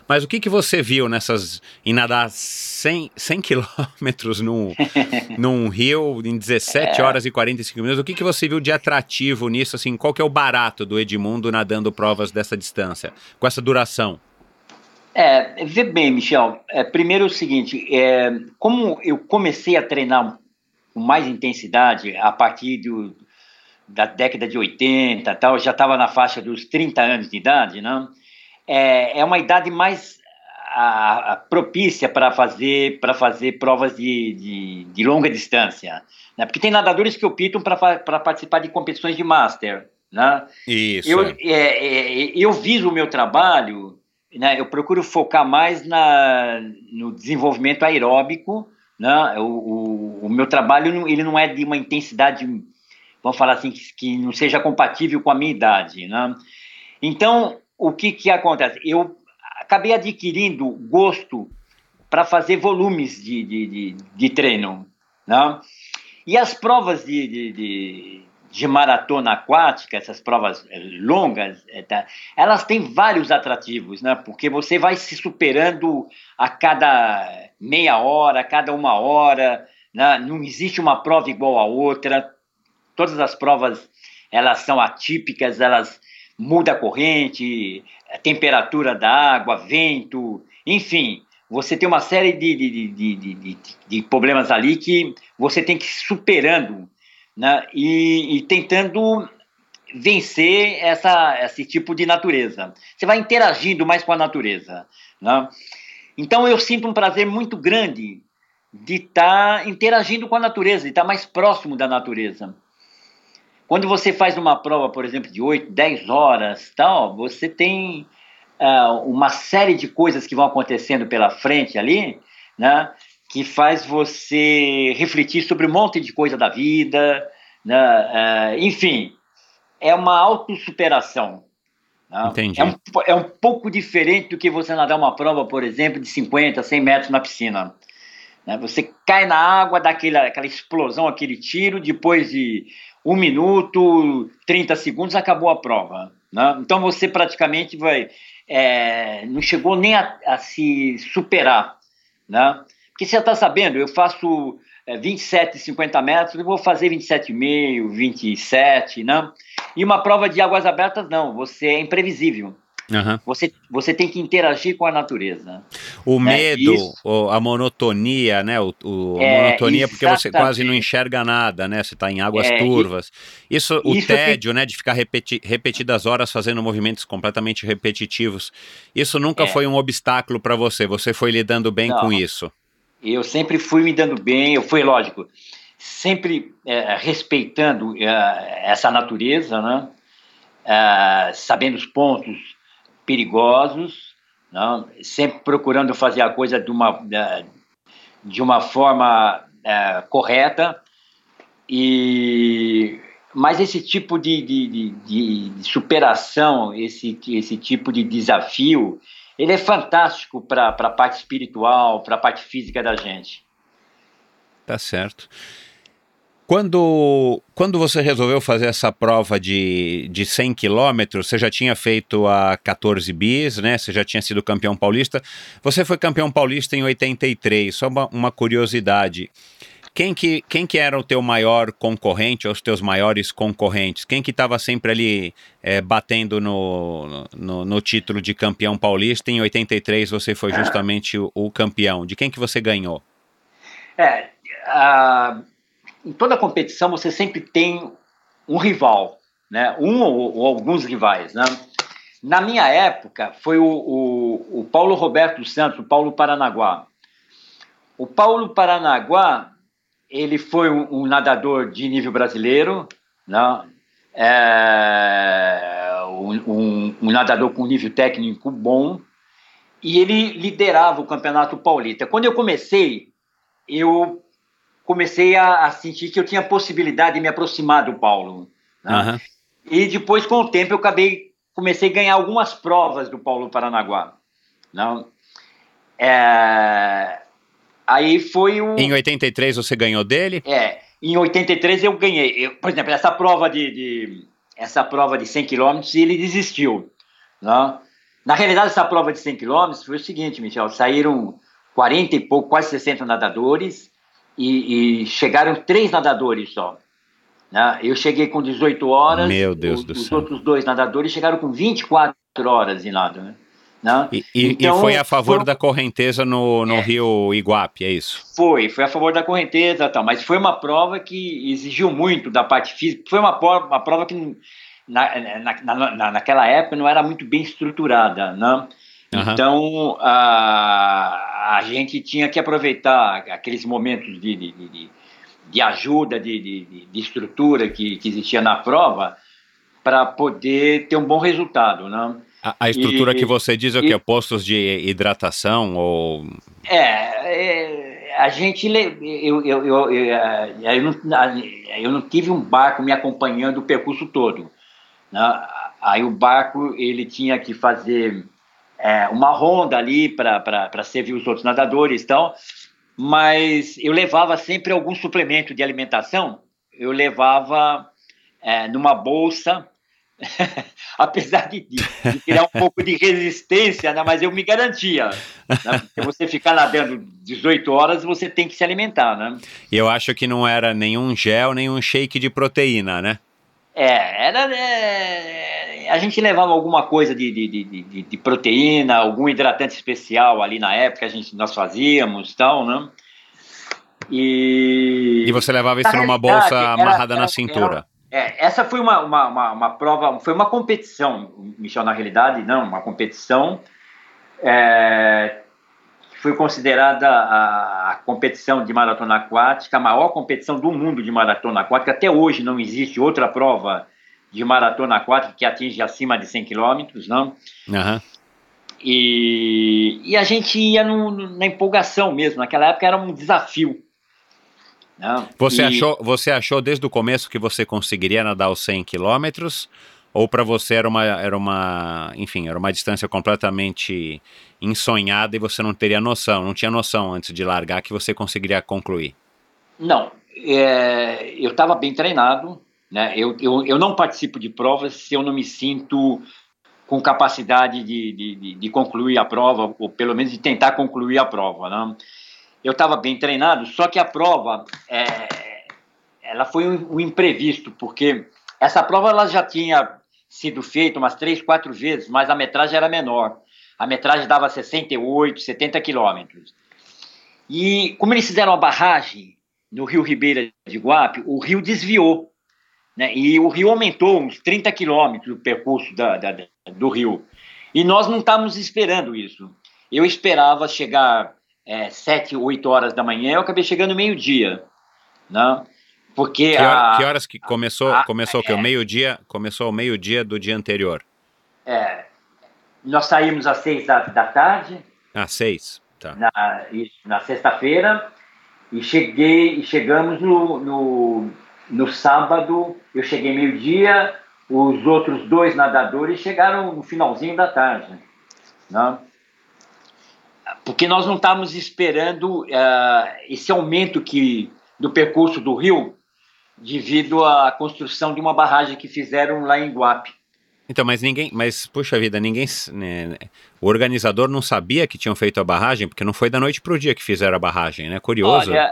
[SPEAKER 2] mas o que, que você viu nessas, em nadar 100, 100 quilômetros num, num rio em 17 é. horas e 45 minutos, o que, que você viu de atrativo nisso, assim, qual que é o barato do Edmundo nadando provas dessa distância, com essa duração?
[SPEAKER 1] É, vê bem, Michel, é, primeiro o seguinte, é, como eu comecei a treinar com mais intensidade a partir do, da década de 80 tal, já estava na faixa dos 30 anos de idade, não? É, é uma idade mais a, a propícia para fazer para fazer provas de, de, de, longa distância, né? Porque tem nadadores que optam para participar de competições de master, né?
[SPEAKER 2] Isso.
[SPEAKER 1] Eu, é, é, eu viso o meu trabalho, né? Eu procuro focar mais na, no desenvolvimento aeróbico, né? O, o, o meu trabalho ele não é de uma intensidade, vamos falar assim, que, que não seja compatível com a minha idade, né? Então o que que acontece? Eu acabei adquirindo gosto para fazer volumes de, de, de, de treino. Né? E as provas de, de, de, de, maratona aquática, essas provas eh, longas, eh, tá? elas têm vários atrativos, né? porque você vai se superando a cada meia hora, a cada uma hora, né? não existe uma prova igual a outra, todas as provas elas são atípicas, elas muda a corrente, a temperatura da água, vento, enfim, você tem uma série de, de, de, de, de problemas ali que você tem que ir superando né, e, e tentando vencer essa, esse tipo de natureza. Você vai interagindo mais com a natureza. Né? Então eu sinto um prazer muito grande de estar tá interagindo com a natureza, de estar tá mais próximo da natureza. Quando você faz uma prova, por exemplo, de 8, 10 horas, tal, você tem uh, uma série de coisas que vão acontecendo pela frente ali, né, que faz você refletir sobre um monte de coisa da vida, né, uh, enfim, é uma autossuperação.
[SPEAKER 2] Né? Entendi.
[SPEAKER 1] É um, é um pouco diferente do que você nadar uma prova, por exemplo, de 50, 100 metros na piscina. Né? Você cai na água, dá aquela, aquela explosão, aquele tiro, depois de um minuto, 30 segundos, acabou a prova. Né? Então você praticamente vai. É, não chegou nem a, a, se superar. Né? Porque você está sabendo, eu faço é, 27, 50 metros, eu vou fazer 27,5, 27, né? E uma prova de águas abertas, não, você é imprevisível. Uhum. Você, você tem que interagir com a natureza.
[SPEAKER 2] O né? medo, Isso. a monotonia, né? O, o é, a monotonia exatamente. porque você quase não enxerga nada, né? Você está em águas é, turvas. Isso, o tédio, né? De ficar repeti repetidas horas fazendo movimentos completamente repetitivos. Isso nunca é. foi um obstáculo para você. Você foi lidando bem não, com isso.
[SPEAKER 1] Eu sempre fui me dando bem. Eu fui, lógico, sempre é, respeitando é, essa natureza, né? É, sabendo os pontos perigosos, não? sempre procurando fazer a coisa de uma, de uma forma é, correta. E, mas esse tipo de, de, de, de, superação, esse, esse tipo de desafio, ele é fantástico para a parte espiritual, para a parte física da gente.
[SPEAKER 2] Tá certo. Quando, quando você resolveu fazer essa prova de, de 100 quilômetros, você já tinha feito a 14 bis, né? Você já tinha sido campeão paulista. Você foi campeão paulista em 83. Só uma, uma curiosidade. Quem que, quem que era o teu maior concorrente, ou os teus maiores concorrentes? Quem que estava sempre ali é, batendo no, no, no, título de campeão paulista? Em 83 você foi justamente o, o campeão. De quem que você ganhou?
[SPEAKER 1] É, em toda competição você sempre tem um rival, né? Um ou, ou alguns rivais, né? Na minha época foi o, o, o, Paulo Roberto Santos, o Paulo Paranaguá. O Paulo Paranaguá ele foi um, um nadador de nível brasileiro, né? É, um, um nadador com nível técnico bom e ele liderava o campeonato paulista. Quando eu comecei, eu comecei a, a, sentir que eu tinha possibilidade de me aproximar do Paulo. Né? Uhum. E depois, com o tempo, eu acabei, comecei a ganhar algumas provas do Paulo Paranaguá. Não? Né? É, aí foi o...
[SPEAKER 2] Em 83 você ganhou dele?
[SPEAKER 1] É, em 83 eu ganhei. Eu, por exemplo, essa prova de, de, essa prova de 100 km, ele desistiu. Né? Na realidade, essa prova de 100 km foi o seguinte, Michel, saíram 40 e pouco, quase 60 nadadores e, e chegaram três nadadores só. Né? Eu cheguei com 18 horas.
[SPEAKER 2] Meu Deus
[SPEAKER 1] os,
[SPEAKER 2] do
[SPEAKER 1] céu.
[SPEAKER 2] Os
[SPEAKER 1] outros dois nadadores chegaram com 24 horas de nada. Né?
[SPEAKER 2] Né? E, então, e, foi a favor foi... da correnteza no, no é, rio Iguape, é isso?
[SPEAKER 1] Foi, foi a favor da correnteza, tal, mas foi uma prova que exigiu muito da parte física. Foi uma, uma prova que na, na, na, naquela época não era muito bem estruturada, né? Uhum. Então a, a gente tinha que aproveitar aqueles momentos de, de, de, de ajuda, de, de, de, estrutura que, que existia na prova para poder ter um bom resultado, né?
[SPEAKER 2] A, a estrutura e, que você diz é o que? É postos de hidratação ou...
[SPEAKER 1] É, é a gente... Eu, eu, eu, eu, eu, não, eu não tive um barco me acompanhando o percurso todo. Né? Aí o barco ele tinha que fazer é, uma ronda ali para servir os outros nadadores, então, mas eu levava sempre algum suplemento de alimentação. Eu levava é, numa bolsa, apesar de, de, criar um pouco de resistência, né, mas eu me garantia. Né, porque você ficar nadando 18 horas, você tem que se alimentar, né?
[SPEAKER 2] E eu acho que não era nenhum gel, nenhum shake de proteína, né?
[SPEAKER 1] É, era. É, a gente levava alguma coisa de, de, de, de, proteína, algum hidratante especial ali na época, a gente, nós fazíamos tal, né? E,
[SPEAKER 2] e você levava isso numa bolsa era, amarrada era, na cintura?
[SPEAKER 1] Era, é, essa foi uma, uma, uma, uma, prova, foi uma competição, Michel, na realidade, não, uma competição. É, foi considerada a, a, competição de maratona aquática, a maior competição do mundo de maratona aquática. Até hoje não existe outra prova de maratona aquática que atinge acima de 100 quilômetros, não?
[SPEAKER 2] Uhum.
[SPEAKER 1] E, e a gente ia no, na empolgação mesmo. Naquela época era um desafio.
[SPEAKER 2] Não? Você, e... achou, você achou desde o começo que você conseguiria nadar os 100 quilômetros? Ou para você era uma, era uma, enfim, era uma distância completamente ensonhada e você não teria noção, não tinha noção antes de largar que você conseguiria concluir?
[SPEAKER 1] Não, é, eu estava bem treinado, né? Eu, eu, eu não participo de provas se eu não me sinto com capacidade de, de, de, concluir a prova, ou pelo menos de tentar concluir a prova, né? Eu estava bem treinado, só que a prova, é, ela foi um, um imprevisto, porque essa prova ela já tinha sido feita umas três, quatro vezes, mas a metragem era menor. A metragem dava 68, 70 quilômetros. E como eles fizeram a barragem no Rio Ribeira de Guape, o rio desviou. Né? E o rio aumentou uns 30 quilômetros o percurso da, da, do rio. E nós não estávamos esperando isso. Eu esperava chegar é, 7, 8 horas da manhã, eu acabei chegando meio-dia. Né? Porque
[SPEAKER 2] que, hora, a, que horas que começou? A, começou é, que o meio-dia? Começou o meio-dia do dia anterior.
[SPEAKER 1] É, nós saímos às seis da, da tarde.
[SPEAKER 2] Às seis, tá.
[SPEAKER 1] Na, na sexta-feira e cheguei e chegamos no, no, no sábado. Eu cheguei meio-dia. Os outros dois nadadores chegaram no finalzinho da tarde, né? Porque nós não estávamos esperando uh, esse aumento que do percurso do rio devido à construção de uma barragem que fizeram lá em Guape.
[SPEAKER 2] Então, mas ninguém, mas puxa vida, ninguém, né, o organizador não sabia que tinham feito a barragem, porque não foi da noite para o dia que fizeram a barragem, né? Curioso.
[SPEAKER 1] Olha,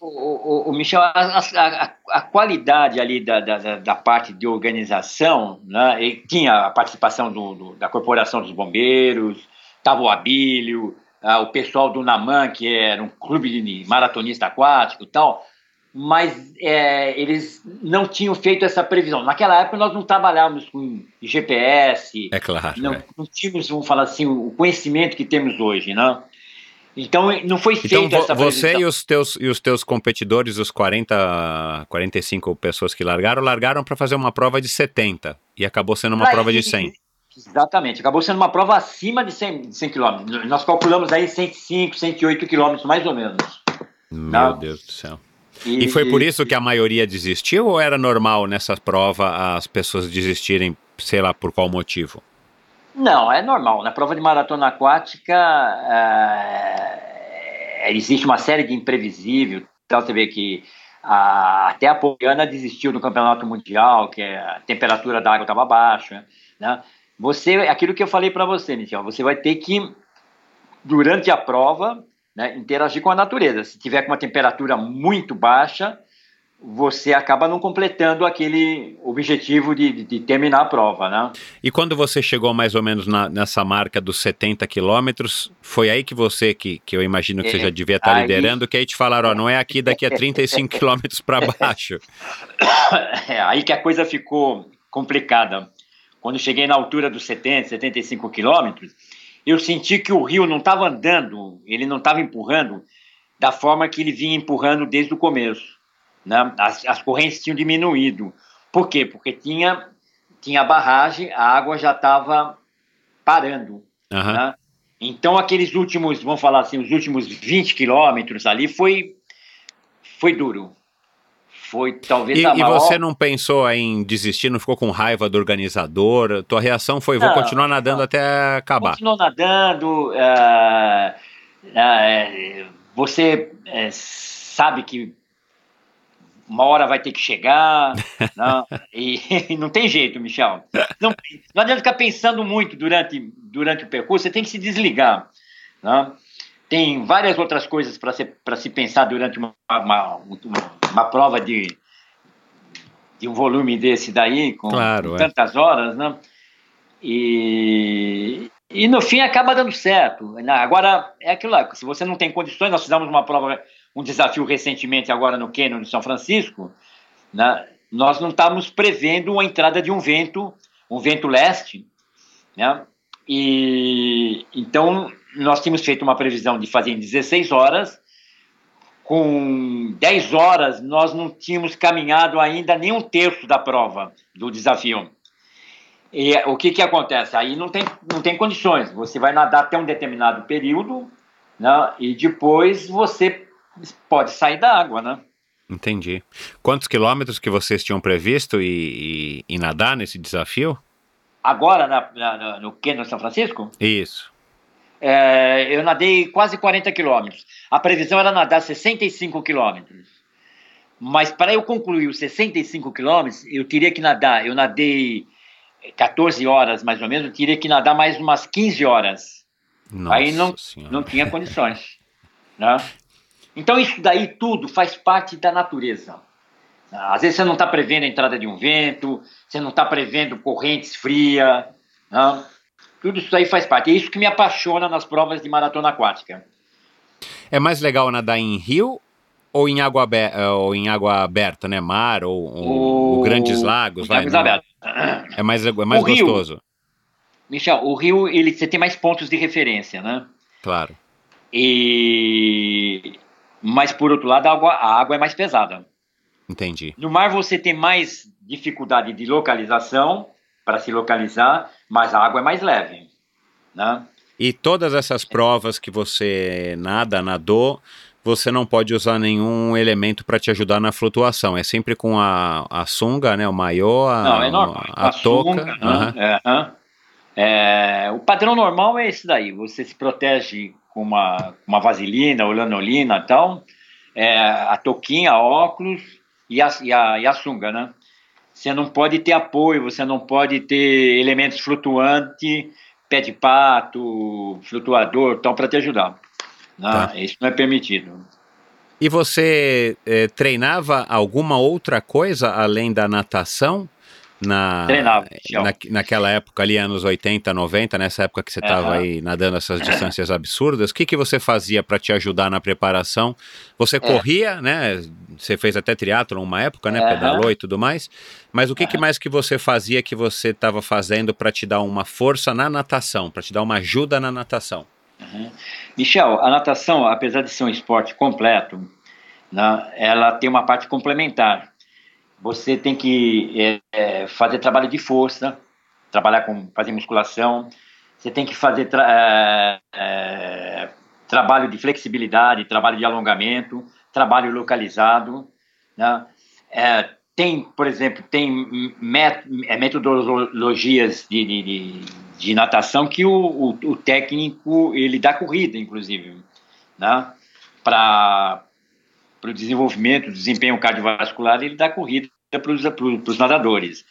[SPEAKER 1] o, o, o Michel, a, a, a, qualidade ali da, da, da, parte de organização, né? E tinha a participação do, do, da Corporação dos Bombeiros, estava o Abílio, ah, o pessoal do Naman, que era um clube de maratonista aquático e tal mas é, eles não tinham feito essa previsão. Naquela época nós não trabalhávamos com GPS,
[SPEAKER 2] é claro,
[SPEAKER 1] não,
[SPEAKER 2] é.
[SPEAKER 1] não tínhamos, vamos falar assim, o conhecimento que temos hoje, né? Então não foi feita então, essa
[SPEAKER 2] previsão. Você e os teus e os teus competidores, os 40, 45 pessoas que largaram, largaram para fazer uma prova de 70 e acabou sendo uma prova de 100.
[SPEAKER 1] Exatamente, acabou sendo uma prova acima de 100, 100 km. Nós calculamos aí 105, 108 km mais ou menos.
[SPEAKER 2] Meu tá? Deus do céu. E, e foi por isso que a maioria desistiu ou era normal nessa prova as pessoas desistirem, sei lá por qual motivo?
[SPEAKER 1] Não, é normal. Na prova de maratona aquática é, existe uma série de imprevisível. Então você vê que a, até a Poliana desistiu do campeonato mundial, que a temperatura da água estava baixa. Né? Você, aquilo que eu falei para você, Michel, você vai ter que, durante a prova, né, interagir com a natureza. Se tiver com uma temperatura muito baixa, você acaba não completando aquele objetivo de, de, de, terminar a prova, né?
[SPEAKER 2] E quando você chegou mais ou menos na, nessa marca dos 70 quilômetros, foi aí que você, que, que eu imagino que é, você já devia estar aí... liderando, que aí te falaram, ó, não é aqui daqui a 35 quilômetros para baixo.
[SPEAKER 1] É aí que a coisa ficou complicada. Quando cheguei na altura dos 70, 75 quilômetros, eu senti que o rio não estava andando, ele não estava empurrando da forma que ele vinha empurrando desde o começo. Né? As, as correntes tinham diminuído. Por quê? Porque tinha, tinha barragem, a água já estava parando. Uhum. Né? Então, aqueles últimos, vamos falar assim, os últimos 20 quilômetros ali foi, foi duro. Foi talvez
[SPEAKER 2] e,
[SPEAKER 1] a maior...
[SPEAKER 2] E você não pensou em desistir, não ficou com raiva do organizador? Tua reação foi, vou não, continuar nadando não. até acabar.
[SPEAKER 1] Continuou nadando, uh, uh, você uh, sabe que uma hora vai ter que chegar, não, e, e, não tem jeito, Michel. Não, não adianta ficar pensando muito durante, durante o percurso, você tem que se desligar. Não? Tem várias outras coisas para se, se pensar durante uma, uma, uma, uma, prova de, de um volume desse daí, com, claro, é. tantas horas, né? E, e no fim acaba dando certo. Agora, é aquilo lá, se você não tem condições, nós fizemos uma prova um desafio recentemente agora no Canyon de São Francisco, né, nós não estávamos prevendo a entrada de um vento, um vento leste, né, e então nós tínhamos feito uma previsão de fazer em 16 horas, com 10 horas nós não tínhamos caminhado ainda nem um terço da prova do desafio. E o que, que acontece? Aí não tem, não tem condições. Você vai nadar até um determinado período, né? e depois você pode sair da água, né?
[SPEAKER 2] Entendi. Quantos quilômetros que vocês tinham previsto e, e, e nadar nesse desafio?
[SPEAKER 1] Agora, na, na, no no São Francisco?
[SPEAKER 2] Isso.
[SPEAKER 1] É, eu nadei quase 40 quilômetros. A previsão era nadar 65 quilômetros. Mas para eu concluir os 65 quilômetros, eu teria que nadar. Eu nadei 14 horas mais ou menos, eu teria que nadar mais umas 15 horas. Nossa Aí não, não tinha condições. Né? Então, isso daí tudo faz parte da natureza. Às vezes você não está prevendo a entrada de um vento, você não está prevendo correntes frias. Né? Tudo isso aí faz parte. É isso que me apaixona nas provas de maratona aquática.
[SPEAKER 2] É mais legal nadar em rio ou em água, aberta, ou em água aberta, né? Mar ou, ou, ou grandes lagos? Vai, é mais, é mais o gostoso. Rio,
[SPEAKER 1] Michel, o rio ele, você tem mais pontos de referência, né?
[SPEAKER 2] Claro.
[SPEAKER 1] E mas por outro lado a água, a água é mais pesada.
[SPEAKER 2] Entendi.
[SPEAKER 1] No mar você tem mais dificuldade de localização para se localizar, mas a água é mais leve, né?
[SPEAKER 2] E todas essas provas que você nada, nadou, você não pode usar nenhum elemento para te ajudar na flutuação. É sempre com a, a sunga, né? O maiô, a, não, é normal. a, a, a touca. Sunga,
[SPEAKER 1] uhum. é, é, o padrão normal é esse daí. Você se protege com uma, uma vaselina ou lanolina e tal, é, a touquinha, óculos e a, e, a, e a sunga, né? Você não pode ter apoio, você não pode ter elementos flutuantes, pé de pato, flutuador, tal, para te ajudar. Tá. Isso não é permitido.
[SPEAKER 2] E você eh, treinava alguma outra coisa além da natação? Na,
[SPEAKER 1] Treinava,
[SPEAKER 2] na, naquela época ali, anos 80, 90, nessa época que você estava uhum. aí nadando essas distâncias absurdas, o que, que você fazia para te ajudar na preparação? Você é. corria, né? Você fez até triatlo uma época, né? Uhum. Pedalou e tudo mais. Mas o que, uhum. que mais que você fazia que você estava fazendo para te dar uma força na natação, para te dar uma ajuda na natação?
[SPEAKER 1] Michel, a natação, apesar de ser um esporte completo, né, ela tem uma parte complementar você tem que é, é, fazer trabalho de força, trabalhar com fazer musculação, você tem que fazer tra é, é, trabalho de flexibilidade, trabalho de alongamento, trabalho localizado, né? É, tem, por exemplo, tem é, metodologias de, de, de, natação que o, o, o, técnico ele dá corrida, inclusive, né? para o desenvolvimento, desempenho cardiovascular, ele dá corrida para os nadadores.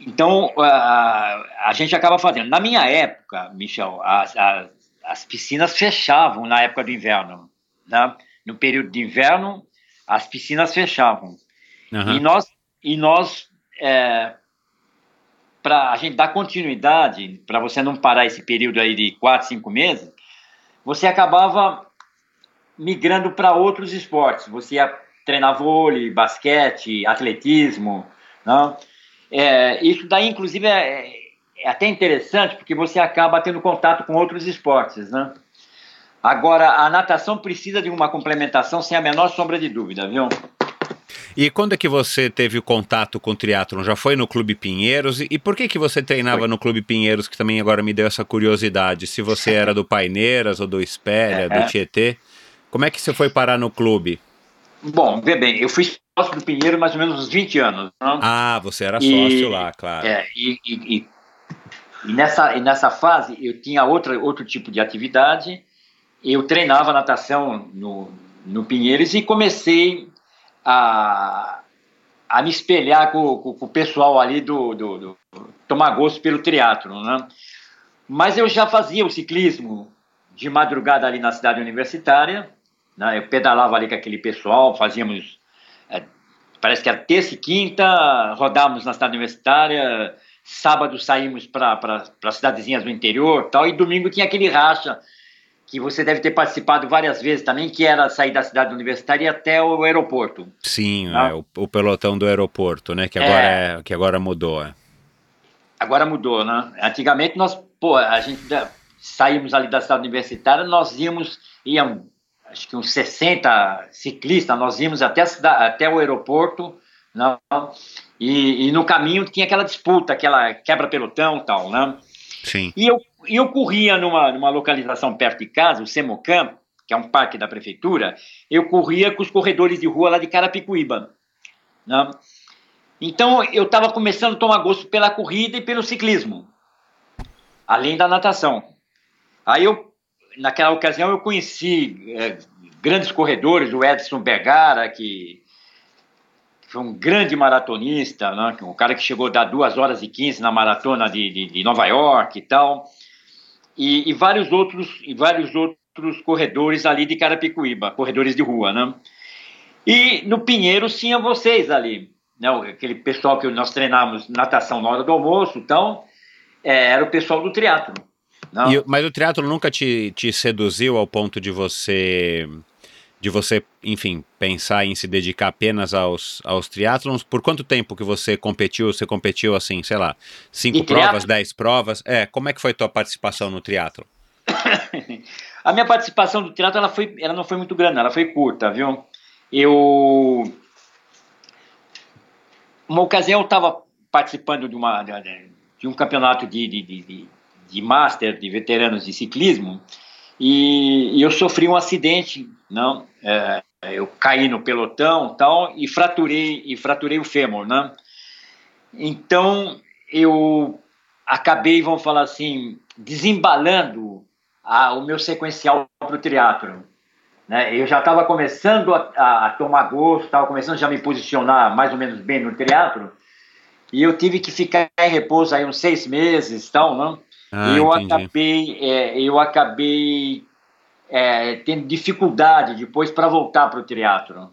[SPEAKER 1] Então, a, a gente acaba fazendo. Na minha época, Michel, as, as, as piscinas fechavam na época do inverno. Né? No período de inverno, as piscinas fechavam. Uhum. E nós, e nós é, para a gente dar continuidade, para você não parar esse período aí de quatro, cinco meses, você acabava migrando para outros esportes. Você ia treinar vôlei, basquete, atletismo, não? É, isso daí, inclusive, é, é, até interessante porque você acaba tendo contato com outros esportes, né? Agora, a natação precisa de uma complementação sem a menor sombra de dúvida, viu?
[SPEAKER 2] E quando é que você teve o contato com o triatlon? Já foi no Clube Pinheiros? E por que que você treinava foi. no Clube Pinheiros, que também agora me deu essa curiosidade? Se você era do Paineiras ou do Espéria, do Tietê? Como é que você foi parar no clube?
[SPEAKER 1] Bom, vê bem, eu fui sócio do Pinheiro mais ou menos uns 20 anos.
[SPEAKER 2] Não? Ah, você era e, sócio lá, claro.
[SPEAKER 1] É, e, e, e, nessa, e nessa fase eu tinha outra, outro tipo de atividade. Eu treinava natação no, no Pinheiros e comecei a, a me espelhar com, com, com o pessoal ali do, do, do, tomar gosto pelo teatro, né? Mas eu já fazia o ciclismo de madrugada ali na cidade universitária, né? eu pedalava ali com aquele pessoal, fazíamos, é, parece que era terça e quinta, rodávamos na cidade universitária, sábado saímos para cidadezinhas do interior tal, e domingo tinha aquele racha que você deve ter participado várias vezes também, que era sair da cidade universitária até o aeroporto.
[SPEAKER 2] Sim, né? é, o, o, pelotão do aeroporto, né? Que agora, é, é que agora mudou. É.
[SPEAKER 1] Agora mudou, né? Antigamente nós, pô, a gente saímos ali da cidade universitária, nós íamos, iam, acho que uns 60 ciclistas, nós íamos até, cidade, até o aeroporto, não? Né? E, e, no caminho tinha aquela disputa, aquela quebra-pelotão e tal, né?
[SPEAKER 2] Sim.
[SPEAKER 1] E eu eu corria numa, numa localização perto de casa, o Semocamp, que é um parque da prefeitura, eu corria com os corredores de rua lá de Carapicuíba. Né? Então eu estava começando a tomar gosto pela corrida e pelo ciclismo, além da natação. Aí eu, naquela ocasião, eu conheci é, grandes corredores, o Edson Bergara, que foi um grande maratonista, né? um cara que chegou a dar 2 horas e 15 na maratona de, de, de Nova York e tal e, e, vários outros e vários outros corredores ali de Carapicuíba, corredores de rua, né? E no Pinheiro tinha vocês ali, né? Aquele pessoal que nós treinávamos natação na hora do almoço, então é, era o pessoal do triatlo.
[SPEAKER 2] E, mas o triatlo nunca te, te seduziu ao ponto de você de você, enfim, pensar em se dedicar apenas aos, aos triatlons? Por quanto tempo que você competiu? Você competiu assim, sei lá, cinco provas, dez provas? É, como é que foi a tua participação no triatlo?
[SPEAKER 1] a minha participação do triatlo ela foi, ela não foi muito grande, ela foi curta, viu? Eu uma ocasião eu estava participando de uma de um campeonato de, de, de, de master de veteranos de ciclismo e, e eu sofri um acidente, não? É, eu caí no pelotão, tal, e fraturei e fraturei o fêmur, né? Então eu acabei, vamos falar assim, desembalando a, o meu sequencial para o teatro. Né? Eu já estava começando a, a, tomar gosto, estava começando já a me posicionar mais ou menos bem no teatro, e eu tive que ficar em repouso aí uns seis meses, tal, não? Ah, eu acabei, é, eu acabei é, tendo dificuldade depois para voltar para o teatro.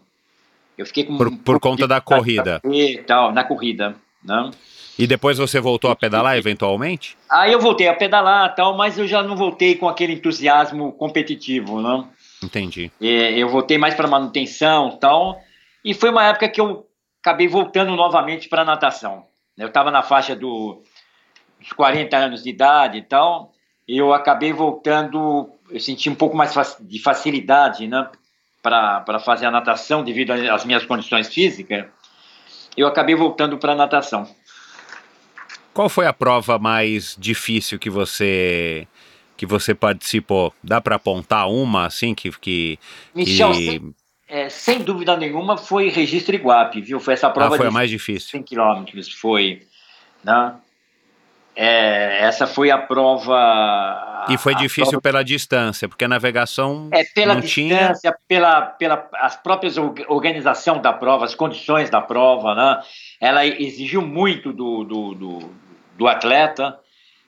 [SPEAKER 2] Eu fiquei com por, um por conta da corrida.
[SPEAKER 1] E tal, na corrida, né?
[SPEAKER 2] E depois você voltou a pedalar eventualmente?
[SPEAKER 1] Aí eu voltei a pedalar tal, mas eu já não voltei com aquele entusiasmo competitivo, não?
[SPEAKER 2] Entendi.
[SPEAKER 1] É, eu voltei mais para manutenção tal, e foi uma época que eu acabei voltando novamente para natação. Eu estava na faixa do uns 40 anos de idade e tal, eu acabei voltando, eu senti um pouco mais de facilidade, né, para fazer a natação devido às minhas condições físicas, eu acabei voltando para a natação.
[SPEAKER 2] Qual foi a prova mais difícil que você que você participou? Dá para apontar uma assim que que,
[SPEAKER 1] Michel,
[SPEAKER 2] que...
[SPEAKER 1] é, sem dúvida nenhuma, foi registro Iguape, viu? Foi essa prova
[SPEAKER 2] ah, foi a mais difícil.
[SPEAKER 1] 100 quilômetros, foi. Né? É, essa foi a prova.
[SPEAKER 2] E foi difícil
[SPEAKER 1] prova,
[SPEAKER 2] pela distância, porque a navegação
[SPEAKER 1] é, pela
[SPEAKER 2] não
[SPEAKER 1] distância,
[SPEAKER 2] tinha.
[SPEAKER 1] pela, pela as próprias org- organização da prova, as condições da prova, né? Ela exigiu muito do, do, do, do atleta,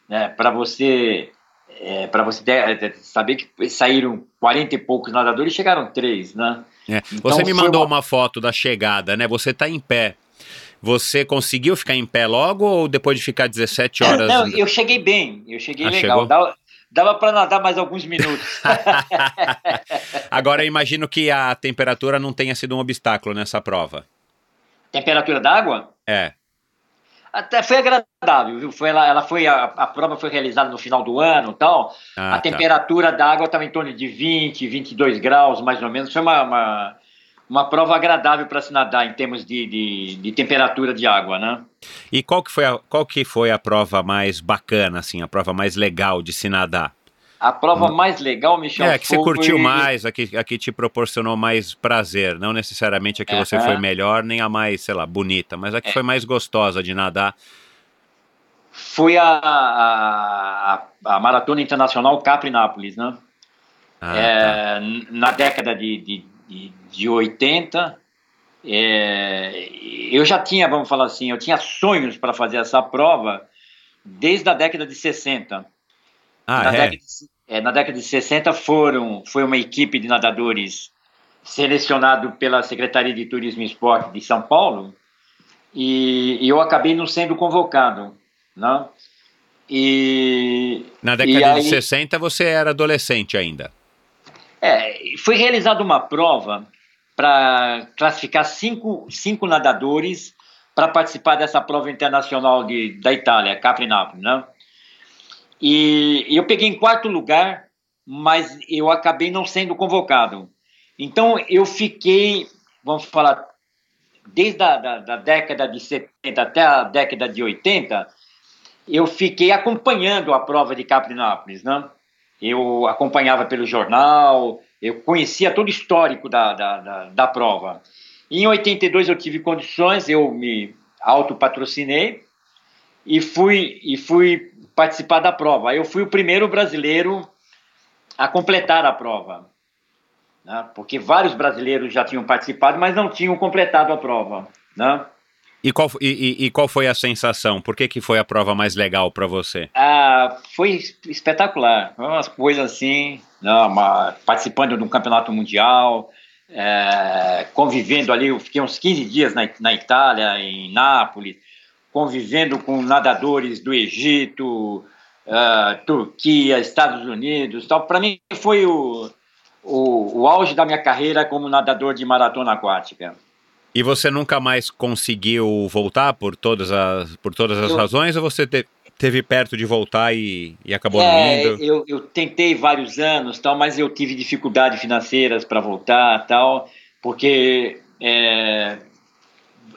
[SPEAKER 1] né? Para você é, para você ter- saber que saíram 40 e poucos nadadores e chegaram três, né?
[SPEAKER 2] É.
[SPEAKER 1] Então
[SPEAKER 2] Você me mandou
[SPEAKER 1] uma-
[SPEAKER 2] uma foto da chegada, né? Você tá em pé. Você conseguiu ficar em pé logo ou depois de ficar 17 horas?
[SPEAKER 1] Não, eu cheguei bem, eu cheguei
[SPEAKER 2] Ah,
[SPEAKER 1] legal. Dava, dava para nadar mais alguns minutos.
[SPEAKER 2] Agora eu imagino que a temperatura não tenha sido um obstáculo nessa prova.
[SPEAKER 1] Temperatura da água?
[SPEAKER 2] É.
[SPEAKER 1] Até foi agradável, viu? Foi, ela, ela foi, a, a prova foi realizada no final do ano e tal.
[SPEAKER 2] Ah,
[SPEAKER 1] a
[SPEAKER 2] tá.
[SPEAKER 1] temperatura da água estava em torno de 20, 22 graus, mais ou menos. Foi uma, uma, uma prova agradável para se nadar em termos de, de, de temperatura de água, né?
[SPEAKER 2] E qual que, foi a, qual que foi a prova mais bacana, assim, a prova mais legal de se nadar?
[SPEAKER 1] A prova mais legal, Michel,
[SPEAKER 2] é, que você curtiu mais, a que, a que te proporcionou mais prazer, não necessariamente a que você
[SPEAKER 1] Aham.
[SPEAKER 2] foi melhor, nem a mais, sei lá, bonita, mas a que foi mais gostosa de nadar.
[SPEAKER 1] Foi a, a, a Maratona Internacional Capri-Nápoles, né?
[SPEAKER 2] Ah,
[SPEAKER 1] É, n- na década de, de, de, de 80, é, eu já tinha, vamos falar assim, eu tinha sonhos para fazer essa prova desde a década de 60.
[SPEAKER 2] Ah,
[SPEAKER 1] na,
[SPEAKER 2] é?
[SPEAKER 1] década de, é, na década de 60 foram, foi uma equipe de nadadores selecionado pela Secretaria de Turismo e Esporte de São Paulo e, e eu acabei não sendo convocado, né? E
[SPEAKER 2] Na
[SPEAKER 1] e
[SPEAKER 2] década de
[SPEAKER 1] aí-
[SPEAKER 2] 60 você era adolescente ainda.
[SPEAKER 1] É, foi realizada uma prova para classificar cinco, cinco nadadores para participar dessa prova internacional de, da Itália, Capri-Nápoles, né? E eu peguei em quarto lugar, mas eu acabei não sendo convocado. Então eu fiquei, vamos falar, desde a da, da década de 70 até a década de 80, eu fiquei acompanhando a prova de Capri-Nápoles, né? Eu acompanhava pelo jornal, eu conhecia todo o histórico da, da, da, da prova. Em 82 eu tive condições, eu me autopatrocinei e fui, e fui participar da prova. Eu fui o primeiro brasileiro a completar a prova, né? porque vários brasileiros já tinham participado, mas não tinham completado a prova. Né?
[SPEAKER 2] E qual, e, e- qual foi a sensação? Por que, que foi a prova mais legal para você?
[SPEAKER 1] Ah, foi es- espetacular. Foi umas coisas assim, não, uma- participando de um campeonato mundial, é, convivendo ali, eu fiquei uns 15 dias na, na Itália, em Nápoles, convivendo com nadadores do Egito, ah, Turquia, Estados Unidos, tal. Para mim foi o, o, o auge da minha carreira como nadador de maratona aquática.
[SPEAKER 2] E você nunca mais conseguiu voltar por todas as, por todas as
[SPEAKER 1] Eu-
[SPEAKER 2] razões ou você te- teve perto de voltar e, e acabou
[SPEAKER 1] É,
[SPEAKER 2] não indo?
[SPEAKER 1] eu, eu tentei vários anos, tal, mas eu tive dificuldades financeiras para voltar, tal, porque é,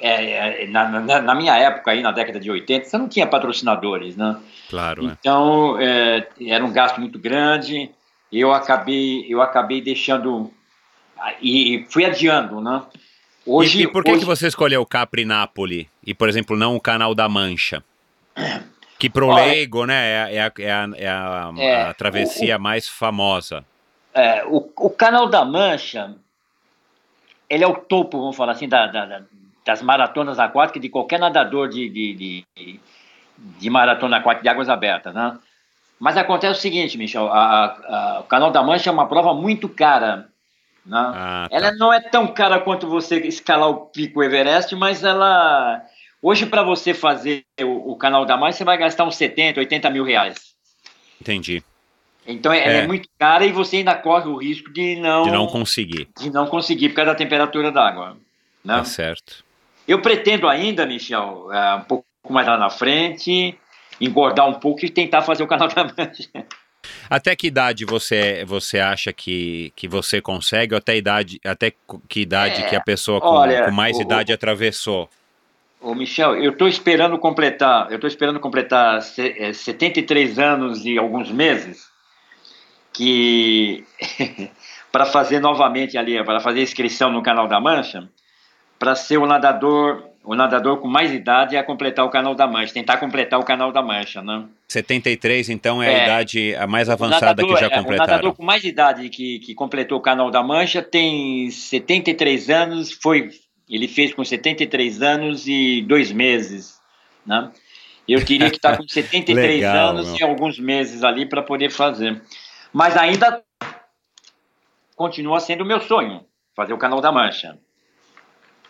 [SPEAKER 1] é, é, na, na, na minha época aí na década de 80 você não tinha patrocinadores, né?
[SPEAKER 2] Claro, é.
[SPEAKER 1] Então é, era um gasto muito grande. Eu acabei eu acabei deixando e, e fui adiando, né? Hoje,
[SPEAKER 2] e, e por que,
[SPEAKER 1] hoje-
[SPEAKER 2] que você escolheu o Capri Napoli e, por exemplo, não o Canal da Mancha? Que pro
[SPEAKER 1] Olha-
[SPEAKER 2] leigo, né, é, a- é a, é a- é a-
[SPEAKER 1] É,
[SPEAKER 2] a travessia mais famosa.
[SPEAKER 1] É, o, o Canal da Mancha, ele é o topo, vamos falar assim, da- da- das maratonas aquáticas de qualquer nadador de, de, de, de maratona aquática de águas abertas, né? Mas acontece o seguinte, Michel, a- a- a- o Canal da Mancha é uma prova muito cara, né?
[SPEAKER 2] Ah, tá.
[SPEAKER 1] Ela não é tão cara quanto você escalar o pico Everest, mas ela... Hoje, para você fazer o, o Canal da Mancha, você vai gastar uns 70, 80 mil reais.
[SPEAKER 2] Entendi.
[SPEAKER 1] Então, ela
[SPEAKER 2] É.
[SPEAKER 1] é muito cara e você ainda corre o risco de não
[SPEAKER 2] De não conseguir.
[SPEAKER 1] de não conseguir por causa da temperatura da água. Né?
[SPEAKER 2] Tá certo.
[SPEAKER 1] Eu pretendo ainda, Michel, é, um pouco mais lá na frente, engordar um pouco e tentar fazer o canal da Mancha.
[SPEAKER 2] Até que idade você, você acha que, que você consegue? Ou até, idade, até que idade
[SPEAKER 1] É,
[SPEAKER 2] que a pessoa com,
[SPEAKER 1] olha,
[SPEAKER 2] com mais
[SPEAKER 1] o-
[SPEAKER 2] idade atravessou?
[SPEAKER 1] Ô, Michel, eu estou esperando completar, eu estou esperando completar se- é, 73 anos e alguns meses, que para fazer novamente ali, para fazer inscrição no Canal da Mancha, para ser o nadador, o nadador com mais idade a completar o Canal da Mancha, tentar completar o Canal da Mancha, né?
[SPEAKER 2] 73, então, é, a
[SPEAKER 1] É.
[SPEAKER 2] idade a mais avançada
[SPEAKER 1] nadador-
[SPEAKER 2] que já
[SPEAKER 1] é, O
[SPEAKER 2] completaram.
[SPEAKER 1] nadador com mais idade que, que completou o Canal da Mancha tem 73 anos, foi, ele fez com 73 anos e dois meses, né? Eu teria que estar com 73
[SPEAKER 2] Legal,
[SPEAKER 1] anos
[SPEAKER 2] meu.
[SPEAKER 1] e alguns meses ali para poder fazer. Mas ainda continua sendo o meu sonho, fazer o Canal da Mancha.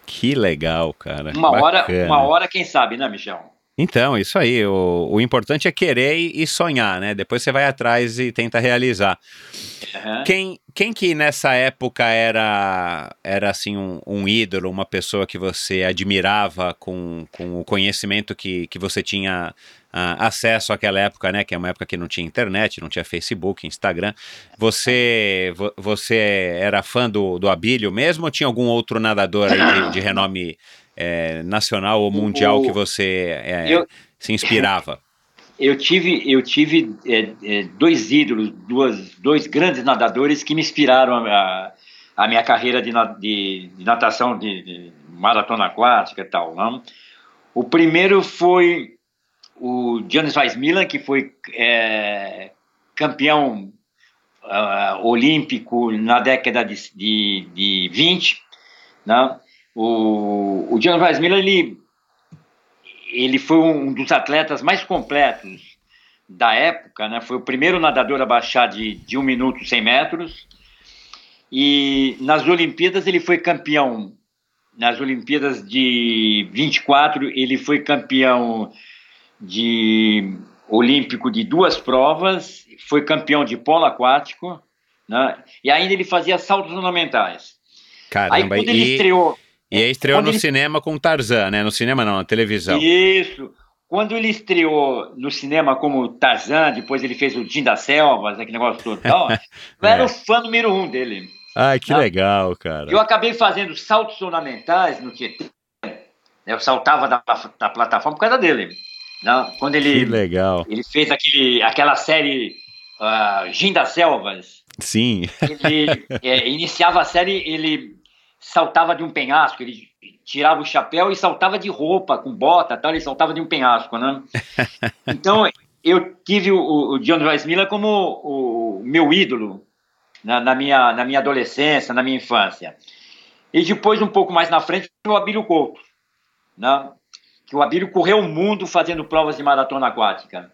[SPEAKER 2] Que legal, cara.
[SPEAKER 1] Uma hora, uma hora, quem sabe, né, Michel?
[SPEAKER 2] Então, isso aí. O, o importante é querer e sonhar, né? Depois você vai atrás e tenta realizar.
[SPEAKER 1] Uhum.
[SPEAKER 2] Quem, quem que nessa época era, era assim, um, um ídolo, uma pessoa que você admirava com, com o conhecimento que, que você tinha acesso àquela época, né? Que é uma época que não tinha internet, não tinha Facebook, Instagram. Você, vo- você era fã do, do Abílio mesmo ou tinha algum outro nadador de, de renome eh, nacional ou mundial
[SPEAKER 1] O-
[SPEAKER 2] que você eh,
[SPEAKER 1] eu-
[SPEAKER 2] se inspirava?
[SPEAKER 1] Eu tive, eu tive é, é, dois ídolos, duas, dois grandes nadadores que me inspiraram a, a minha carreira de, de- de natação, de, de maratona aquática e tal. Não? O primeiro foi o Giannis Weissmiller, que foi é, campeão ah, olímpico na década de, de, de 20. Né? O, o Giannis Weissmiller, ele ele foi um dos atletas mais completos da época, né? Foi o primeiro nadador a baixar de, de um minuto 100 metros. E nas Olimpíadas ele foi campeão. Nas Olimpíadas de 24 ele foi campeão de olímpico de duas provas, foi campeão de polo aquático, né? E ainda ele fazia saltos ornamentais. Aí
[SPEAKER 2] Caramba,
[SPEAKER 1] quando ele
[SPEAKER 2] e,
[SPEAKER 1] estreou,
[SPEAKER 2] e aí estreou
[SPEAKER 1] quando
[SPEAKER 2] no
[SPEAKER 1] ele-
[SPEAKER 2] cinema com Tarzan, né? No cinema não, na televisão.
[SPEAKER 1] Isso. Quando ele estreou no cinema como Tarzan, depois ele fez o Jim das Selvas, aquele negócio todo tal, eu era
[SPEAKER 2] É.
[SPEAKER 1] o fã número um dele.
[SPEAKER 2] Ai, que
[SPEAKER 1] Não.
[SPEAKER 2] legal, cara.
[SPEAKER 1] Eu acabei fazendo saltos ornamentais no Tietê. Eu saltava da, da plataforma por causa dele. Não, quando
[SPEAKER 2] Que
[SPEAKER 1] ele,
[SPEAKER 2] legal.
[SPEAKER 1] ele fez aquele, aquela série uh, Jim das Selvas,
[SPEAKER 2] Sim.
[SPEAKER 1] ele é, iniciava a série, ele saltava de um penhasco, ele tirava o chapéu e saltava de roupa, com bota, tal, ele saltava de um penhasco, né? Então, eu tive o, o John Rice Miller como o, o meu ídolo na, na minha, na minha adolescência, na minha infância. E depois, um pouco mais na frente, o Abílio Couto, né? Que o Abílio correu o mundo fazendo provas de maratona aquática.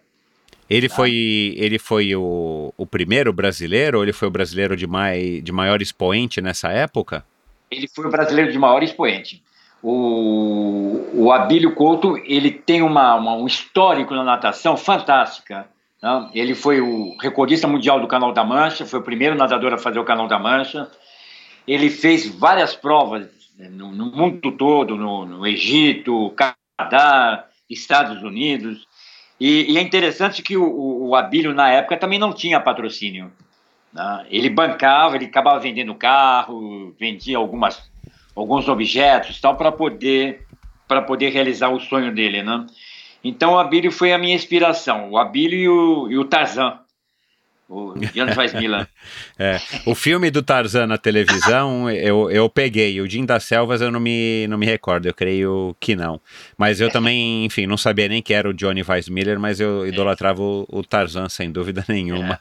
[SPEAKER 2] Ele foi, ele foi o, o primeiro brasileiro ou ele foi o brasileiro de, mai, de maior expoente nessa época?
[SPEAKER 1] ele foi o brasileiro de maior expoente. O, o Abílio Couto, ele tem uma, uma- um histórico na natação fantástica. né? Ele foi o recordista mundial do Canal da Mancha, foi o primeiro nadador a fazer o Canal da Mancha. Ele fez várias provas né, no, no mundo todo, no, no Egito, Canadá, Estados Unidos. E, e é interessante que o, o, Abílio, na época, também não tinha patrocínio. né? Ele bancava, ele acabava vendendo carro, vendia algumas, alguns objetos tal para poder poder realizar o sonho dele, né? Então o Abílio foi a minha inspiração, o Abílio e o, e o Tarzan, o Weissmiller.
[SPEAKER 2] É, o filme do Tarzan na televisão eu, eu peguei, o Jim das Selvas eu não me, não me recordo, eu creio que não. Mas eu também, enfim, não sabia nem que era o Johnny Weissmiller, mas eu idolatrava o, o Tarzan sem dúvida nenhuma.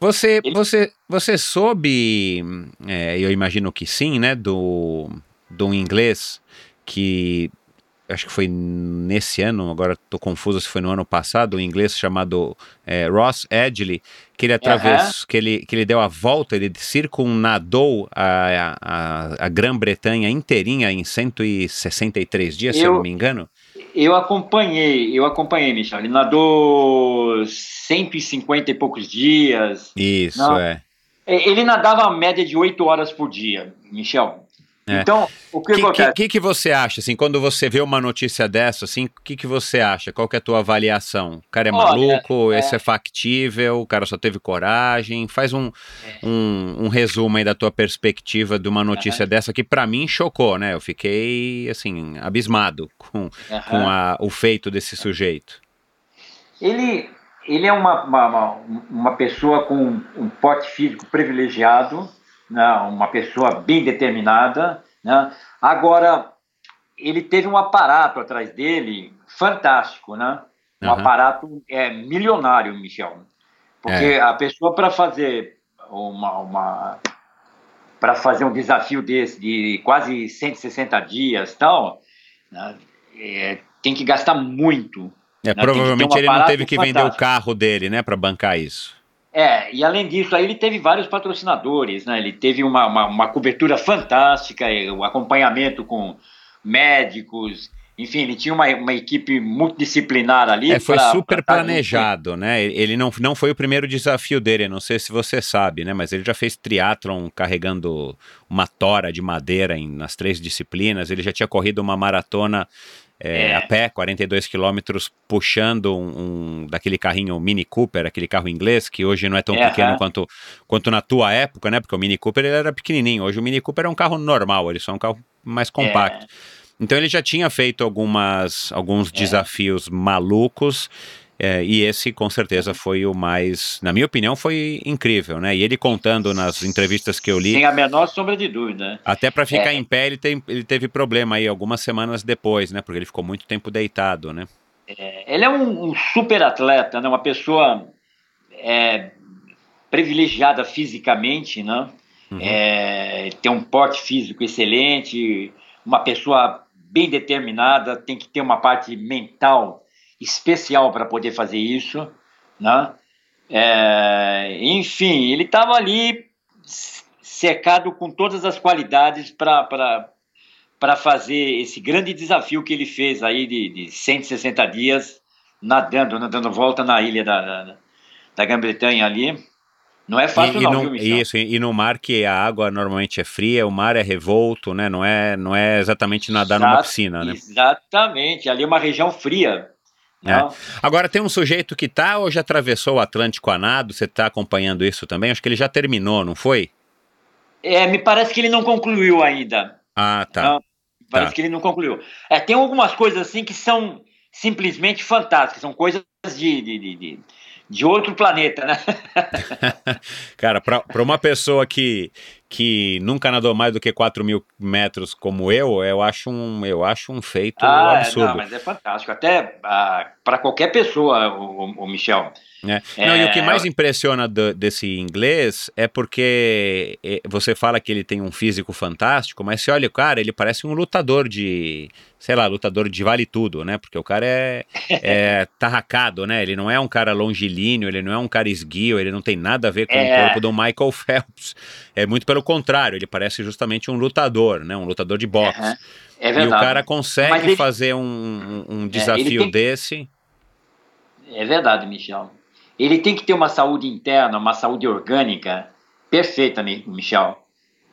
[SPEAKER 2] Você,
[SPEAKER 1] Ele-
[SPEAKER 2] você, você soube, é, eu imagino que sim, né, do, do inglês que acho que foi nesse ano, agora estou confuso se foi no ano passado, um inglês chamado é, Ross Edgley, que ele atravessou, que, ele, que ele deu a volta, ele circunnadou a, a, a Grã-Bretanha inteirinha em 163 dias, se eu
[SPEAKER 1] Eu-
[SPEAKER 2] não me engano.
[SPEAKER 1] Eu acompanhei, eu acompanhei, Michel. Ele nadou 150 e poucos dias.
[SPEAKER 2] Isso,
[SPEAKER 1] Não.
[SPEAKER 2] é.
[SPEAKER 1] E- Ele nadava a média de 8 horas por dia, Michel.
[SPEAKER 2] É.
[SPEAKER 1] Então, o que,
[SPEAKER 2] O que,
[SPEAKER 1] acontece?
[SPEAKER 2] que, que você acha, assim, quando você vê uma notícia dessa, assim, o que, que você acha? Qual é a tua avaliação? O cara é
[SPEAKER 1] Olha,
[SPEAKER 2] maluco,
[SPEAKER 1] é-
[SPEAKER 2] esse é factível, o cara só teve coragem? Faz um,
[SPEAKER 1] É.
[SPEAKER 2] um, um resumo aí da tua perspectiva de uma notícia dessa que pra mim chocou, né? Eu fiquei, assim, abismado com, com
[SPEAKER 1] Aham.
[SPEAKER 2] a- o feito desse sujeito.
[SPEAKER 1] Ele, ele é uma, uma, uma pessoa com um porte físico privilegiado, né? uma pessoa bem determinada. Né? Agora, ele teve um aparato atrás dele fantástico, né? Um uhum. aparato é, milionário, Michel. Porque é. a pessoa, para fazer uma, uma para fazer um desafio desse de quase 160 dias tal, né? é, tem que gastar muito.
[SPEAKER 2] É, né? provavelmente um ele não teve que fantástico. vender o carro dele, né, para bancar isso.
[SPEAKER 1] É, e além disso, aí ele teve vários patrocinadores, né? Ele teve uma, uma, uma cobertura fantástica, o acompanhamento com médicos, enfim, ele tinha uma, uma equipe multidisciplinar ali.
[SPEAKER 2] É, foi pra, super pra planejado, né? Ele não, não foi o primeiro desafio dele, não sei se você sabe, né? Mas ele já fez triatlon carregando uma tora de madeira em, nas três disciplinas, ele já tinha corrido uma maratona é, é. a pé, 42 quilômetros, puxando um, um, daquele carrinho Mini Cooper, aquele carro inglês, que hoje não é tão é, pequeno quanto, quanto na tua época, né? Porque o Mini Cooper ele era pequenininho, hoje o Mini Cooper é um carro normal, ele só é um carro mais compacto. Então ele já tinha feito algumas, alguns é. desafios malucos, é, e esse, com certeza, foi o mais, na minha opinião, foi incrível, né? E ele contando nas entrevistas que eu li.
[SPEAKER 1] Sem a menor sombra de dúvida.
[SPEAKER 2] Até para ficar é. em pé, ele, tem, ele teve problema aí algumas semanas depois, né? Porque ele ficou muito tempo deitado, né?
[SPEAKER 1] É, ele é um, um, super atleta, né? Uma pessoa é, privilegiada fisicamente, né? Uhum. É, tem um porte físico excelente, uma pessoa bem determinada, tem que ter uma parte mental especial para poder fazer isso, né? É, enfim, ele estava ali cercado com todas as qualidades para fazer esse grande desafio que ele fez aí de, de 160 dias nadando, nadando volta na ilha da, da, da Grã-Bretanha ali. Não é fácil e, não,
[SPEAKER 2] e no, Isso, e no mar que a água normalmente é fria, o mar é revolto, né? Não é, não é exatamente nadar Exato, numa piscina, né?
[SPEAKER 1] Exatamente, ali é uma região fria.
[SPEAKER 2] É. Agora tem um sujeito que tá ou já atravessou o Atlântico a nado, você está acompanhando isso também? Acho que ele já terminou, não foi?
[SPEAKER 1] É, me parece que ele não concluiu ainda.
[SPEAKER 2] Ah, tá. Não,
[SPEAKER 1] parece tá. que ele não concluiu. É, tem algumas coisas assim que são simplesmente fantásticas, são coisas de, de, de, de de outro planeta, né?
[SPEAKER 2] Cara, para uma pessoa que, que nunca nadou mais do que 4 mil metros como eu, eu acho um, eu acho um feito ah, absurdo. Não,
[SPEAKER 1] mas é fantástico. Até ah, para qualquer pessoa, o, o Michel.
[SPEAKER 2] É. Não, e o que é, mais impressiona do, desse inglês é porque é, você fala que ele tem um físico fantástico, mas se olha o cara, ele parece um lutador de, sei lá, lutador de vale tudo, né? Porque o cara é, é tarracado, né? Ele não é um cara longilíneo, ele não é um cara esguio, ele não tem nada a ver com é. o corpo do Michael Phelps. É muito pelo contrário, ele parece justamente um lutador, né? Um lutador de boxe. Uhum. É verdade. E o cara consegue ele... fazer um, um é, desafio tem... desse.
[SPEAKER 1] É verdade, Michel. Ele tem que ter uma saúde interna, uma saúde orgânica perfeita, Michel.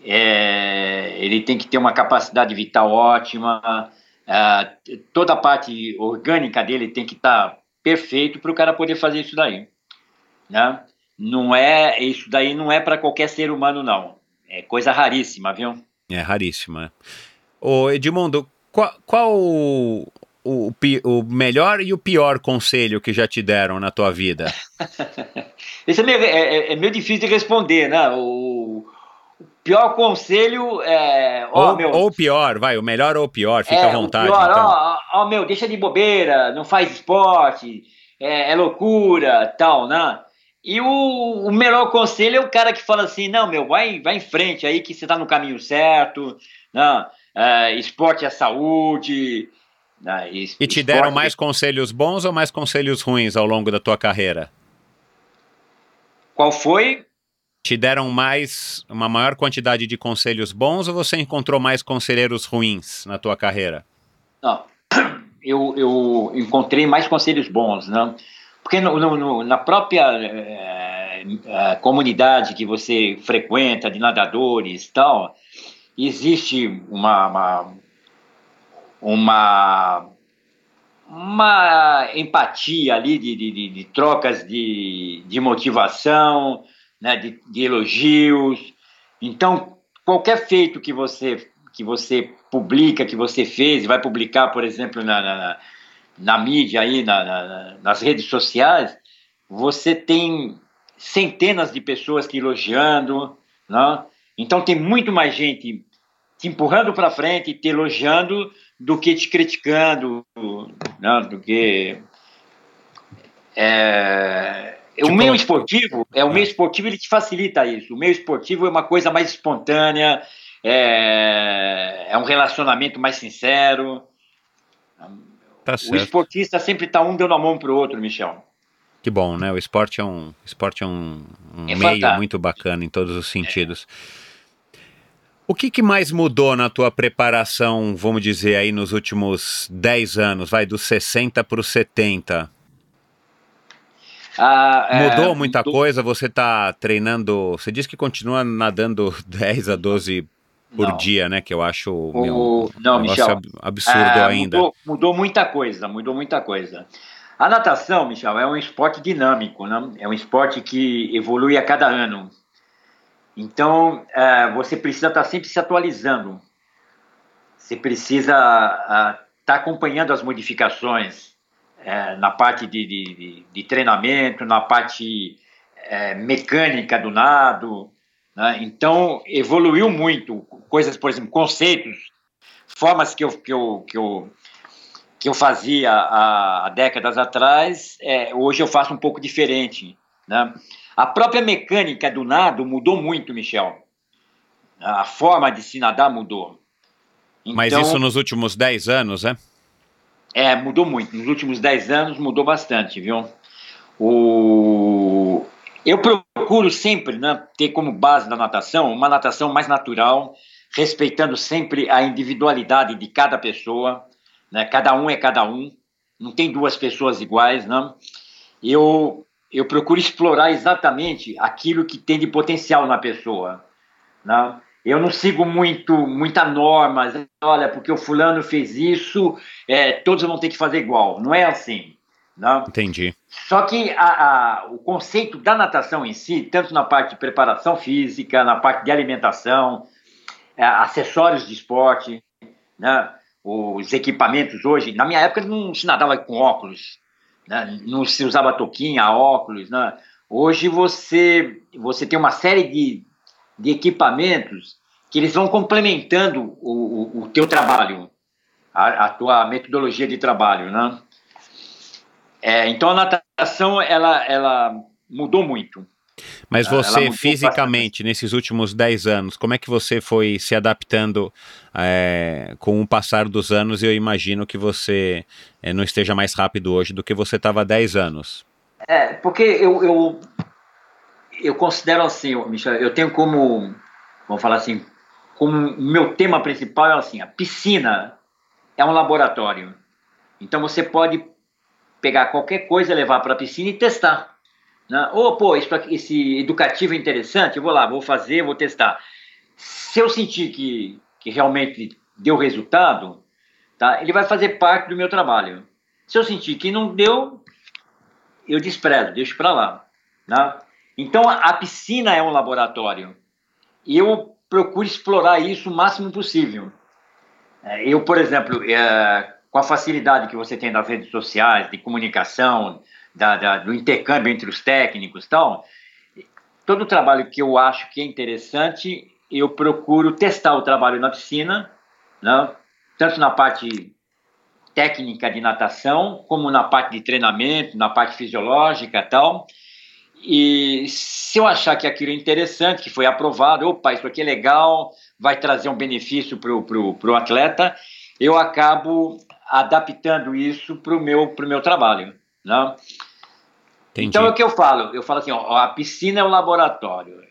[SPEAKER 1] É, ele tem que ter uma capacidade vital ótima, é, toda a parte orgânica dele tem que estar tá perfeito para o cara poder fazer isso daí. Né? Não é isso daí não é para qualquer ser humano não. É coisa raríssima, viu?
[SPEAKER 2] É raríssima. Ô Edmundo, qual, qual o, o melhor e o pior conselho que já te deram na tua vida?
[SPEAKER 1] Isso é meio, é, é, é meio, difícil de responder, né? O, o pior conselho é.
[SPEAKER 2] Oh, ou, meu, ou pior, vai, o melhor ou o pior, fica é, à vontade. Pior, então.
[SPEAKER 1] ó, ó, meu, deixa de bobeira, não faz esporte, é, é loucura, tal, né? E o, o, melhor conselho é o cara que fala assim: não, meu, vai, vai em frente aí que você tá no caminho certo, né? É, esporte é saúde,
[SPEAKER 2] né? E, e te deram mais conselhos bons ou mais conselhos ruins ao longo da tua carreira?
[SPEAKER 1] Qual foi?
[SPEAKER 2] Te deram mais, uma maior quantidade de conselhos bons ou você encontrou mais conselheiros ruins na tua carreira?
[SPEAKER 1] Não, eu, eu encontrei mais conselhos bons, né? Porque no, no, na própria é, comunidade que você frequenta, de nadadores e tal, existe uma, uma uma, uma empatia ali de, de, de trocas de, de motivação, né, de, de elogios. Então, qualquer feito que você que você publica, que você fez, vai publicar, por exemplo, na, na, na mídia aí, na, na, nas redes sociais, você tem centenas de pessoas te elogiando, né? então tem muito mais gente te empurrando para frente, te elogiando, do que te criticando, né? do que é, tipo, o meio esportivo é o meio esportivo ele te facilita isso. O meio esportivo é uma coisa mais espontânea, é, é um relacionamento mais sincero. Tá o esportista sempre está um dando a mão para o outro, Michel.
[SPEAKER 2] Que bom, né? O esporte é um, esporte é um, um é meio fantástico. muito bacana em todos os sentidos. É. O que, que, mais mudou na tua preparação, vamos dizer, aí nos últimos 10 anos? Vai dos 60 para os 70? Ah, é, mudou muita mudou. coisa? Você está treinando. Você disse que continua nadando 10 a 12 por não. dia, né? Que eu acho
[SPEAKER 1] o, meu, não, Michel, absurdo é, ainda. Mudou, mudou, muita coisa, mudou muita coisa. A natação, Michel, é um esporte dinâmico, né? É um esporte que evolui a cada ano. Então, é, você precisa estar sempre se atualizando. Você precisa estar tá acompanhando as modificações é, na parte de, de, de, treinamento, na parte é, mecânica do nado, né? Então, evoluiu muito. Coisas, por exemplo, conceitos, formas que eu, que eu, que eu, que eu fazia há, há décadas atrás, é, hoje eu faço um pouco diferente. Né? A própria mecânica do nado mudou muito, Michel. A forma de se nadar mudou.
[SPEAKER 2] Então, Mas isso nos últimos 10 anos, é?
[SPEAKER 1] É, mudou muito. Nos últimos 10 anos mudou bastante, viu? O... Eu procuro sempre né, ter como base da natação uma natação mais natural, respeitando sempre a individualidade de cada pessoa, né, cada um é cada um, não tem duas pessoas iguais. Né? Eu, eu procuro explorar exatamente aquilo que tem de potencial na pessoa. Né? Eu não sigo muito muita normas, olha, porque o fulano fez isso, é, todos vão ter que fazer igual. Não é assim. Não?
[SPEAKER 2] Entendi.
[SPEAKER 1] Só que a, a, o conceito da natação em si, tanto na parte de preparação física, na parte de alimentação, é, acessórios de esporte, né? os equipamentos hoje, na minha época não se nadava com óculos, né? não se usava toquinha, óculos. Né? Hoje você, você tem uma série de, de equipamentos que eles vão complementando o, o, o teu trabalho, a, a tua metodologia de trabalho, né? É, então a natação ela, ela mudou muito.
[SPEAKER 2] Mas você fisicamente, nesses últimos 10 anos, como é que você foi se adaptando é, com o passar dos anos? Eu imagino que você é, não esteja mais rápido hoje do que você estava há 10 anos.
[SPEAKER 1] É, porque eu, eu, eu considero assim, Michel, eu tenho como, vamos falar assim, como meu tema principal é assim, a piscina é um laboratório. Então você pode pegar qualquer coisa, levar para a piscina e testar. Né? Ou, pô, isso, esse educativo é interessante, eu vou lá, vou fazer, vou testar. Se eu sentir que, que realmente deu resultado, tá? ele vai fazer parte do meu trabalho. Se eu sentir que não deu, eu desprezo, deixo para lá. Né? Então, a piscina é um laboratório. E eu procuro explorar isso o máximo possível. É, eu, por exemplo, é, com a facilidade que você tem das redes sociais, de comunicação, da, da, do intercâmbio entre os técnicos e tal, todo o trabalho que eu acho que é interessante, eu procuro testar o trabalho na piscina, né? tanto na parte técnica de natação, como na parte de treinamento, na parte fisiológica e tal. E se eu achar que aquilo é interessante, que foi aprovado, opa, isso aqui é legal, vai trazer um benefício para o atleta, eu acabo adaptando isso para o meu, pro meu trabalho. Né? Então é o que eu falo, eu falo assim, ó, a piscina é o laboratório,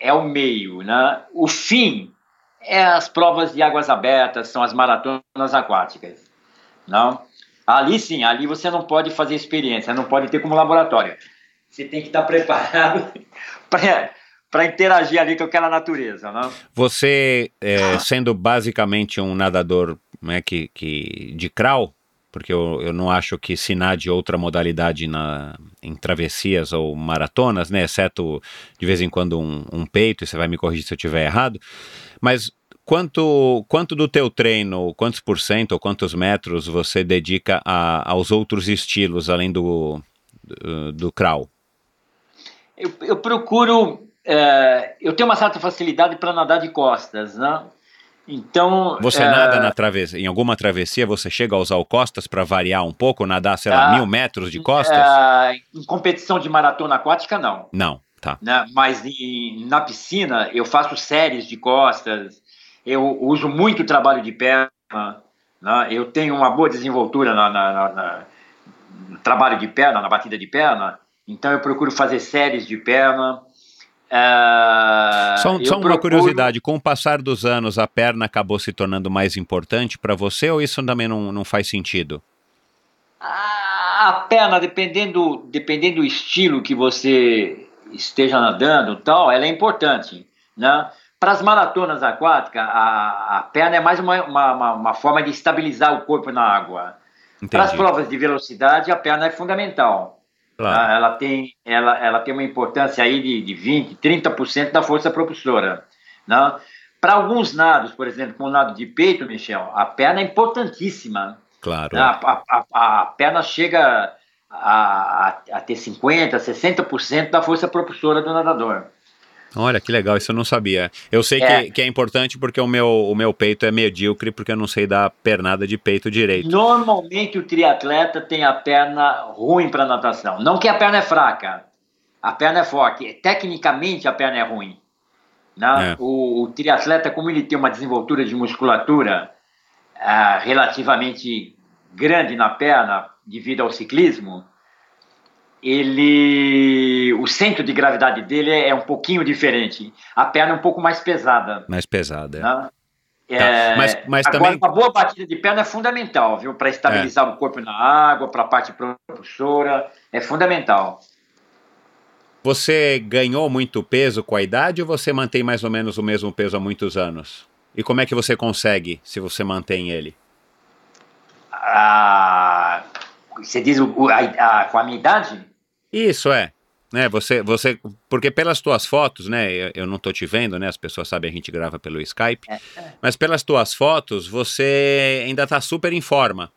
[SPEAKER 1] é o meio, né? o fim é as provas de águas abertas, são as maratonas aquáticas. Não? Ali sim, ali você não pode fazer experiência, não pode ter como laboratório. Você tem que estar preparado para interagir ali com aquela natureza. Não?
[SPEAKER 2] Você, é, sendo basicamente um nadador né, que, que de crawl, porque eu, eu não acho que se nade outra modalidade na, em travessias ou maratonas, né, exceto de vez em quando um, um peito, e você vai me corrigir se eu estiver errado, mas quanto, quanto do teu treino, quantos por cento ou quantos metros você dedica a, aos outros estilos, além do, do, do crawl?
[SPEAKER 1] Eu, eu procuro. É, eu tenho uma certa facilidade para nadar de costas, né? Então.
[SPEAKER 2] Você
[SPEAKER 1] é,
[SPEAKER 2] nada na travessia, em alguma travessia você chega a usar o costas para variar um pouco, nadar, sei lá,
[SPEAKER 1] Ah,
[SPEAKER 2] mil metros de costas?
[SPEAKER 1] é, em competição de maratona aquática, não.
[SPEAKER 2] Não, tá.
[SPEAKER 1] né? Mas em- na piscina eu faço séries de costas, eu uso muito trabalho de perna, né? eu tenho uma boa desenvoltura na, na- na- na- no trabalho de perna, na batida de perna, então eu procuro fazer séries de perna. É,
[SPEAKER 2] Só, só uma
[SPEAKER 1] procuro-
[SPEAKER 2] curiosidade, com o passar dos anos a perna acabou se tornando mais importante para você ou isso também não, não faz sentido?
[SPEAKER 1] A a perna, dependendo, dependendo do estilo que você esteja nadando, e tal, ela é importante, né? Para as maratonas aquáticas, a, a perna é mais uma, uma, uma- uma forma de estabilizar o corpo na água. Para as provas de velocidade, a perna é fundamental.
[SPEAKER 2] Claro.
[SPEAKER 1] tá? Ela, tem, ela, ela tem uma importância aí de, de 20%, 30% da força propulsora. Né? Para alguns nados, por exemplo, com o nado de peito, Michel, a perna é importantíssima.
[SPEAKER 2] Claro.
[SPEAKER 1] A, a- a- a perna chega a, a, a ter 50%, 60% da força propulsora do nadador.
[SPEAKER 2] Olha que legal, isso eu não sabia. Eu sei
[SPEAKER 1] É.
[SPEAKER 2] que, que é importante porque o meu, o meu peito é medíocre, porque eu não sei dar pernada de peito direito.
[SPEAKER 1] Normalmente o triatleta tem a perna ruim para natação. Não que a perna é fraca, a perna é forte. Tecnicamente a perna é ruim. Né?
[SPEAKER 2] É.
[SPEAKER 1] O, o triatleta, como ele tem uma desenvoltura de musculatura ah, relativamente grande na perna, devido ao ciclismo, ele, o centro de gravidade dele é, é um pouquinho diferente. A perna é um pouco mais pesada.
[SPEAKER 2] Mais pesada. é.
[SPEAKER 1] Né?
[SPEAKER 2] Tá,
[SPEAKER 1] É,
[SPEAKER 2] mas- mas
[SPEAKER 1] agora,
[SPEAKER 2] também-
[SPEAKER 1] uma boa batida de perna é fundamental, viu? Para estabilizar o corpo na água, para a parte propulsora, é fundamental.
[SPEAKER 2] Você ganhou muito peso com a idade ou você mantém mais ou menos o mesmo peso há muitos anos? E como é que você consegue se você mantém ele?
[SPEAKER 1] Ah, você diz o- a, a- com a minha idade?
[SPEAKER 2] Isso é. Né, você, você, porque pelas tuas fotos, né, eu, eu não tô te vendo, né, as pessoas sabem a gente grava pelo Skype, mas pelas tuas fotos você ainda tá super em forma,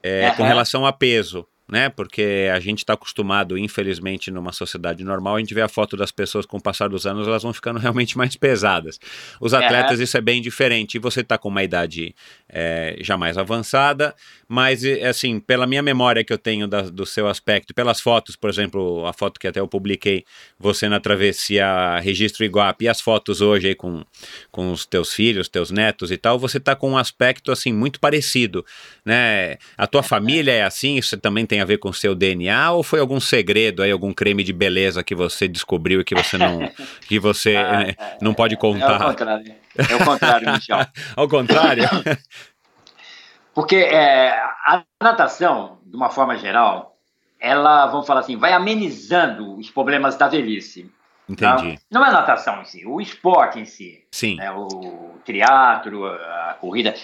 [SPEAKER 2] é, com relação a peso, né, porque a gente está acostumado, infelizmente, numa sociedade normal, a gente vê a foto das pessoas com o passar dos anos, elas vão ficando realmente mais pesadas. Os
[SPEAKER 1] Aham.
[SPEAKER 2] atletas isso é bem diferente, e você tá com uma idade é, já mais avançada, mas assim, pela minha memória que eu tenho da- do seu aspecto, pelas fotos, por exemplo, a foto que até eu publiquei, você na travessia Registro Iguape, e as fotos hoje aí com, com os teus filhos, teus netos e tal, você tá com um aspecto assim muito parecido, né? A tua família é assim, isso também tem a ver com o seu DNA ou foi algum segredo aí, algum creme de beleza que você descobriu e que você não que você eh, não pode
[SPEAKER 1] É o
[SPEAKER 2] contar?
[SPEAKER 1] contrário. É o contrário, Michel.
[SPEAKER 2] Ao contrário?
[SPEAKER 1] Porque é, a natação, de uma forma geral, ela, vamos falar assim, vai amenizando os problemas da velhice. tá?
[SPEAKER 2] Entendi.
[SPEAKER 1] Não é a natação em si, o esporte em si.
[SPEAKER 2] Sim.
[SPEAKER 1] né, o teatro, a corrida.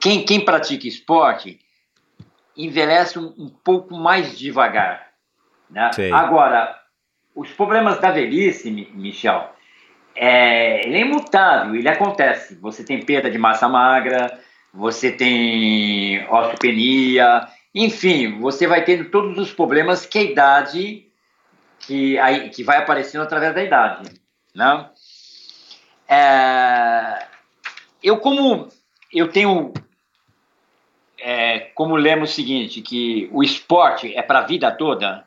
[SPEAKER 1] Quem, quem pratica esporte envelhece um, um pouco mais devagar. Né? Agora, os problemas da velhice, Mi- Michel, é, ele é imutável, ele acontece. Você tem perda de massa magra, você tem osteopenia, enfim, você vai tendo todos os problemas que a idade, que, aí, que vai aparecendo através da idade. Né? É, eu como eu tenho é, como lema o seguinte que o esporte é para a vida toda,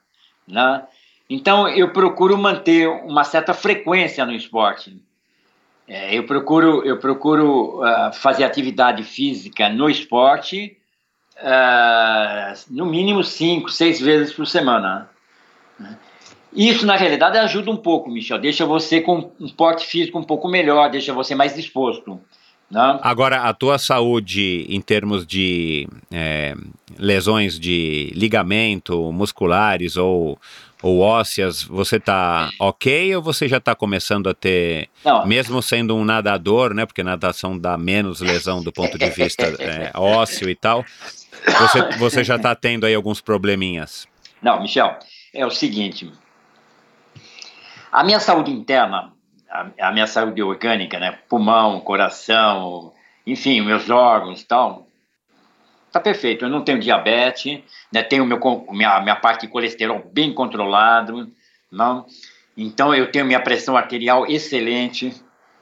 [SPEAKER 1] né? Então eu procuro manter uma certa frequência no esporte. É, eu procuro eu procuro ah, fazer atividade física no esporte ah, no mínimo cinco, seis vezes por semana. né? Isso, na realidade, ajuda um pouco, Michel. Deixa você com um porte físico um pouco melhor, deixa você mais disposto. Né?
[SPEAKER 2] Agora, a tua saúde em termos de é, lesões de ligamento, musculares ou, ou ósseas, você tá ok ou você já tá começando a ter,
[SPEAKER 1] Não,
[SPEAKER 2] mesmo sendo um nadador, né? Porque natação dá menos lesão do ponto de vista é, ósseo e tal. Você, você já tá tendo aí alguns probleminhas.
[SPEAKER 1] não, Michel, é o seguinte. A minha saúde interna, a, a minha saúde orgânica, né? Pulmão, coração, enfim, meus órgãos tal, tá perfeito. Eu não tenho diabetes, né? Tenho meu, minha, minha parte de colesterol bem controlado, não? Então eu tenho minha pressão arterial excelente,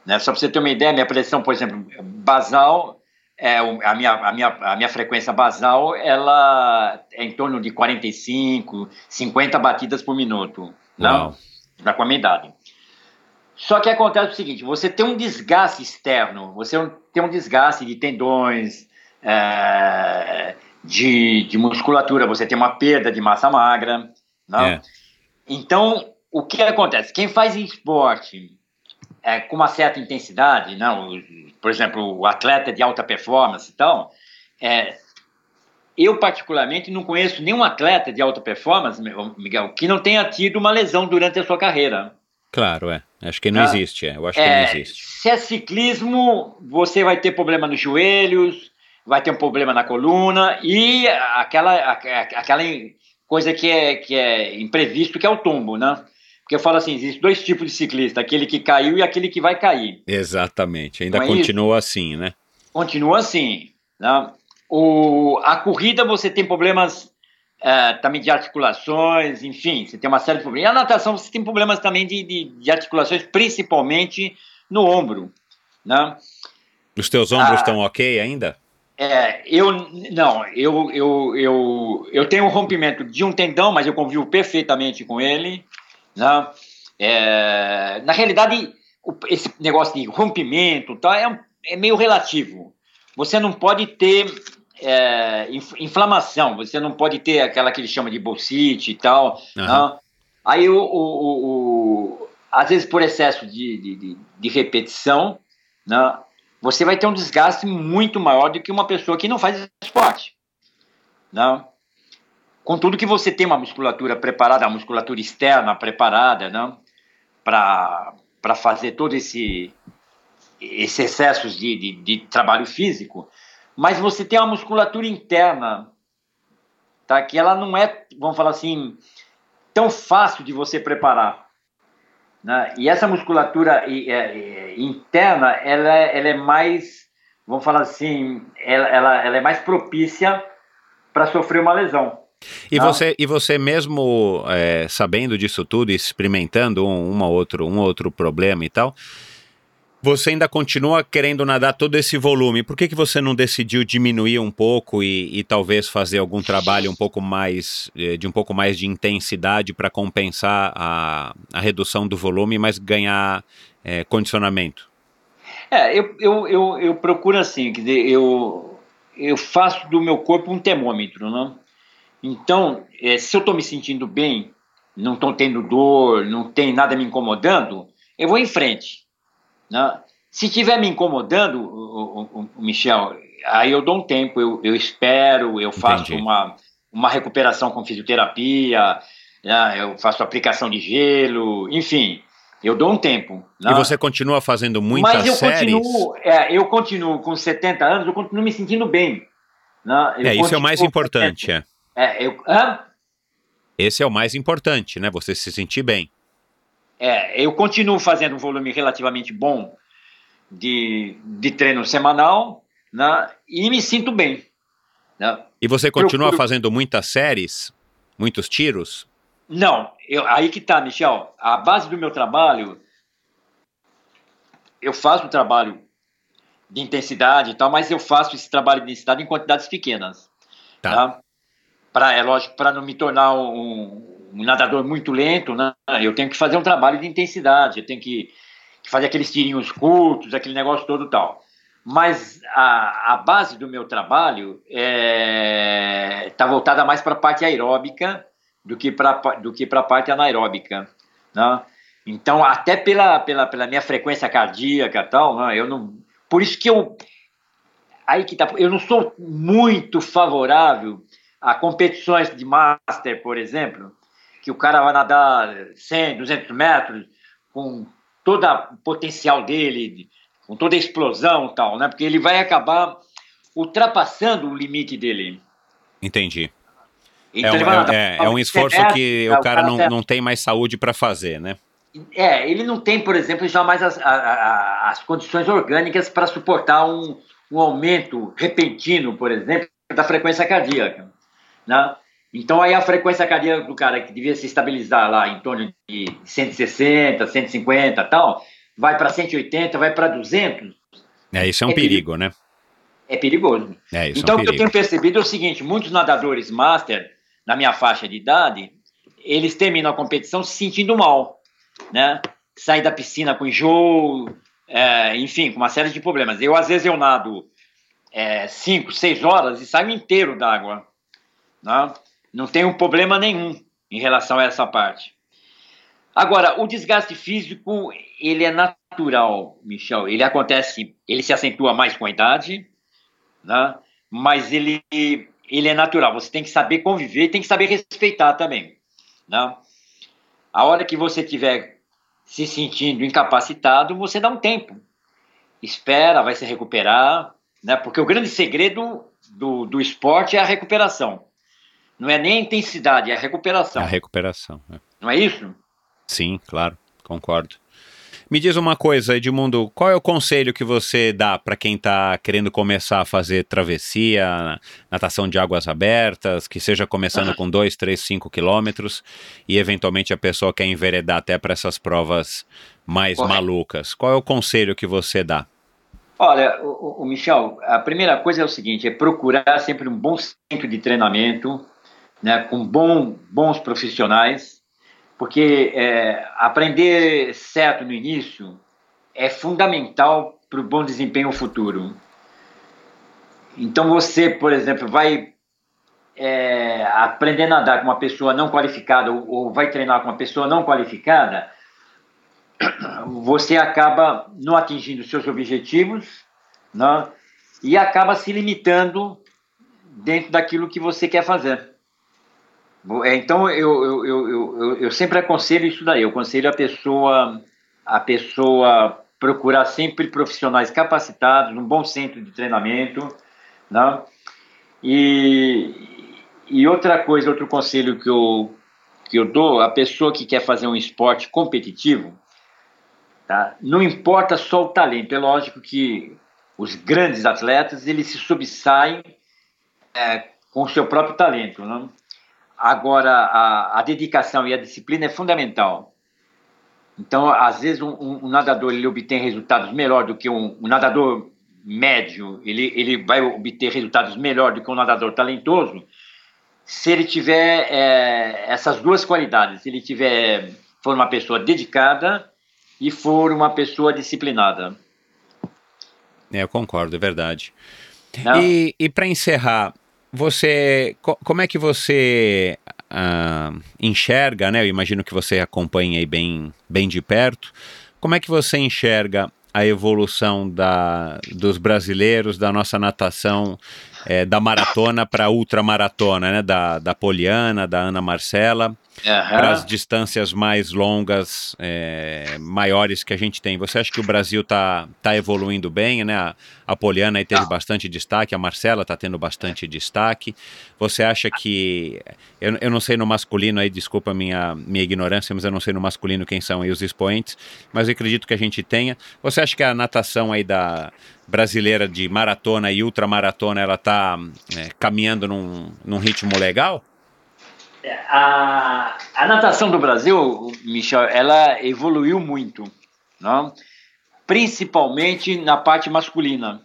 [SPEAKER 1] né? Só para você ter uma ideia, minha pressão, por exemplo, basal, é, a, minha, a, minha, a minha frequência basal, ela é em torno de 45, 50 batidas por minuto, não? Para com a minha idade. Só que acontece o seguinte: você tem um desgaste externo, você tem um desgaste de tendões, é, de, de, musculatura, você tem uma perda de massa magra. Não? É. Então, o que acontece? Quem faz esporte é, com uma certa intensidade, não, por exemplo, o atleta de alta performance e tal, é, eu particularmente não conheço nenhum atleta de alta performance, Miguel, que não tenha tido uma lesão durante a sua carreira.
[SPEAKER 2] Claro, é. Acho que não ah, existe, é. Eu acho é, que não existe.
[SPEAKER 1] Se é ciclismo, você vai ter problema nos joelhos, vai ter um problema na coluna e aquela, aquela coisa que é, que é imprevisto, que é o tombo, né? Porque eu falo assim, existem dois tipos de ciclista, aquele que caiu e aquele que vai cair.
[SPEAKER 2] Exatamente, ainda é continua isso? assim, né?
[SPEAKER 1] Continua assim. Né? O, a corrida você tem problemas é, também de articulações, enfim, você tem uma série de problemas. E a natação você tem problemas também de, de, de articulações, principalmente no ombro. Né?
[SPEAKER 2] Os teus ombros ah, estão ok ainda?
[SPEAKER 1] É, eu não, eu, eu, eu, eu tenho um rompimento de um tendão, mas eu convivo perfeitamente com ele. Né? É, na realidade, esse negócio de rompimento tá, é, é meio relativo. Você não pode ter é, inflamação, você não pode ter aquela que ele chama de bolsite e tal. Uhum. Aí, o, o, o, às vezes, por excesso de, de, de repetição, né? você vai ter um desgaste muito maior do que uma pessoa que não faz esporte. Não? Né? Contudo que você tem uma musculatura preparada, a musculatura externa preparada? Né? Para fazer todo esse, esse excesso de, de, de, trabalho físico, mas você tem uma musculatura interna, tá? Que ela não é, vamos falar assim, tão fácil de você preparar. Né? E essa musculatura é, é, interna, ela, ela é mais, vamos falar assim, ela, ela, ela é mais propícia para sofrer uma lesão.
[SPEAKER 2] E, você, e você mesmo é, sabendo disso tudo, experimentando um, uma outro, um outro problema e tal, você ainda continua querendo nadar todo esse volume. Por que, que você não decidiu diminuir um pouco e, e talvez fazer algum trabalho um pouco mais eh, de um pouco mais de intensidade para compensar a, a redução do volume, mas ganhar é, condicionamento?
[SPEAKER 1] É, eu, eu, eu, eu, procuro assim, quer dizer, eu, eu faço do meu corpo um termômetro, não? Né? Então, é, se eu estou me sentindo bem, não estou tendo dor, não tem nada me incomodando, eu vou em frente. Né? Se estiver me incomodando, o, o, o, Michel, aí eu dou um tempo, eu, eu espero, eu faço uma, uma recuperação com fisioterapia, né? eu faço aplicação de gelo, enfim, eu dou um tempo.
[SPEAKER 2] Né? E você continua fazendo muitas Mas eu
[SPEAKER 1] séries? Continuo, é, eu continuo com 70 anos, eu continuo me sentindo bem.
[SPEAKER 2] Né? é, isso é o mais importante. É.
[SPEAKER 1] É, eu, hã?
[SPEAKER 2] Esse é o mais importante, né? Você se sentir bem.
[SPEAKER 1] É, eu continuo fazendo um volume relativamente bom de, de treino semanal né, e me sinto bem. Né?
[SPEAKER 2] E você continua Procuro... fazendo muitas séries? Muitos tiros?
[SPEAKER 1] Não, eu, aí que tá, Michel. A base do meu trabalho, eu faço um trabalho de intensidade e tal, mas eu faço esse trabalho de intensidade em quantidades pequenas. Tá. tá? Pra, é lógico, para não me tornar um, um nadador muito lento, né? Eu tenho que fazer um trabalho de intensidade, eu tenho que fazer aqueles tirinhos curtos, aquele negócio todo tal. Mas a, a base do meu trabalho está é, tá voltada mais para a parte aeróbica do que para a parte anaeróbica, né? Então, até pela, pela, pela minha frequência cardíaca tal, né? eu não, por isso que eu aí que tá, eu não sou muito favorável a competições de master, por exemplo, que o cara vai nadar 100, 200 metros com todo o potencial dele, com toda a explosão e tal, né? Porque ele vai acabar ultrapassando o limite dele.
[SPEAKER 2] Entendi. Então é, um, é, é um esforço que o cara não, não tem mais saúde para fazer, né?
[SPEAKER 1] É, ele não tem, por exemplo, jamais as, as condições orgânicas para suportar um, um aumento repentino, por exemplo, da frequência cardíaca, né? Então aí a frequência cardíaca do cara que devia se estabilizar lá em torno de 160, 150 tal, vai para 180, vai para 200.
[SPEAKER 2] É, isso é um é perigo, perigo, né?
[SPEAKER 1] É perigoso.
[SPEAKER 2] É, isso
[SPEAKER 1] então
[SPEAKER 2] é um
[SPEAKER 1] o que eu tenho percebido é o seguinte, muitos nadadores master, na minha faixa de idade, eles terminam a competição se sentindo mal, né? Saem da piscina com enjoo, é, enfim, com uma série de problemas. Eu, às vezes, eu nado 5, é, 6 horas e saio inteiro d'água. Né? Não tenho problema nenhum em relação a essa parte. Agora, o desgaste físico, ele é natural, Michel. Ele acontece, ele se acentua mais com a idade, né? mas ele, ele é natural. Você tem que saber conviver tem que saber respeitar também. Né? A hora que você tiver se sentindo incapacitado, você dá um tempo. Espera, vai se recuperar, né? Porque o grande segredo do, do esporte é a recuperação. Não é nem a intensidade, é a recuperação.
[SPEAKER 2] A recuperação. É.
[SPEAKER 1] Não é isso?
[SPEAKER 2] Sim, claro, concordo. Me diz uma coisa, Edmundo, qual é o conselho que você dá para quem está querendo começar a fazer travessia, natação de águas abertas, que seja começando com 2, 3, 5 quilômetros e eventualmente a pessoa quer enveredar até para essas provas mais Correto. malucas? Qual é o conselho que você dá?
[SPEAKER 1] Olha, o, o, Michel, a primeira coisa é o seguinte: é procurar sempre um bom centro de treinamento, né, com bom, bons profissionais, porque é, aprender certo no início é fundamental para o bom desempenho futuro. Então você, por exemplo, vai é, aprender a nadar com uma pessoa não qualificada ou, ou vai treinar com uma pessoa não qualificada, você acaba não atingindo seus objetivos né, e acaba se limitando dentro daquilo que você quer fazer. É, então, eu, eu, eu, eu, sempre aconselho isso daí. Eu aconselho a pessoa, a pessoa procurar sempre profissionais capacitados, um bom centro de treinamento, né? E, e outra coisa, outro conselho que eu, que eu dou, a pessoa que quer fazer um esporte competitivo, Tá? Não importa só o talento, é lógico que os grandes atletas eles se subsaem é, com o seu próprio talento. Não? Né? Agora, a, a, dedicação e a disciplina é fundamental. Então, às vezes, um, um nadador ele obtém resultados melhor do que um, um, nadador médio, ele, ele vai obter resultados melhor do que um nadador talentoso, se ele tiver é, essas duas qualidades, se ele tiver for uma pessoa dedicada e for uma pessoa disciplinada.
[SPEAKER 2] É, eu concordo, é verdade. Não? E, e para encerrar, você, co como é que você uh, enxerga, né? Eu imagino que você acompanha aí bem, bem de perto. Como é que você enxerga a evolução da, dos brasileiros, da nossa natação, é, da maratona para ultramaratona, né? Da, da Poliana, da Ana Marcela para as distâncias mais longas, é, maiores que a gente tem. Você acha que o Brasil está tá evoluindo bem, né? A, a Poliana aí teve Não. bastante destaque, a Marcela está tendo bastante destaque. Você acha que. Eu, eu não sei no masculino aí, desculpa a minha, minha ignorância, mas eu não sei no masculino quem são aí os expoentes, mas eu acredito que a gente tenha. Você acha que a natação aí da brasileira de maratona e ultramaratona ela está é, caminhando num, num ritmo legal?
[SPEAKER 1] A, a natação do Brasil, Michel, ela evoluiu muito, não? principalmente na parte masculina.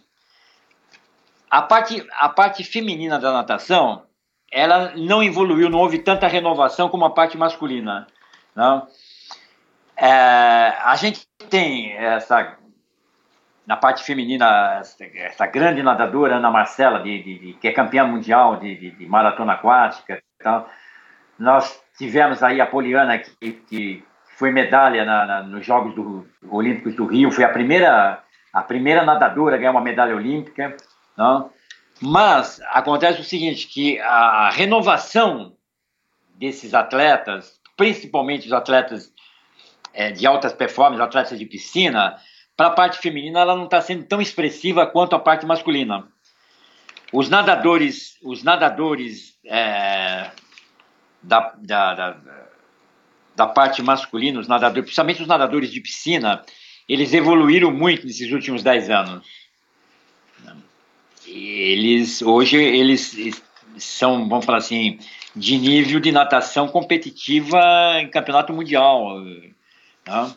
[SPEAKER 1] A parte, a parte feminina da natação, ela não evoluiu, não houve tanta renovação como a parte masculina. Não? É, a gente tem essa na parte feminina essa, grande nadadora Ana Marcela de, de, de, que é campeã mundial de, de maratona aquática tal nós tivemos aí a Poliana, que, que foi medalha na, na, nos Jogos do, Olímpicos do Rio, foi a primeira, a primeira nadadora a ganhar uma medalha olímpica. Não? Mas acontece o seguinte, que a renovação desses atletas, principalmente os atletas é, de altas performances, atletas de piscina, para a parte feminina ela não está sendo tão expressiva quanto a parte masculina. Os nadadores, os nadadores é, da, da, da, da parte masculina, os nadadores, principalmente os nadadores de piscina, eles evoluíram muito nesses últimos 10 anos. eles hoje eles são, vamos falar assim, de nível de natação competitiva em campeonato mundial. Né?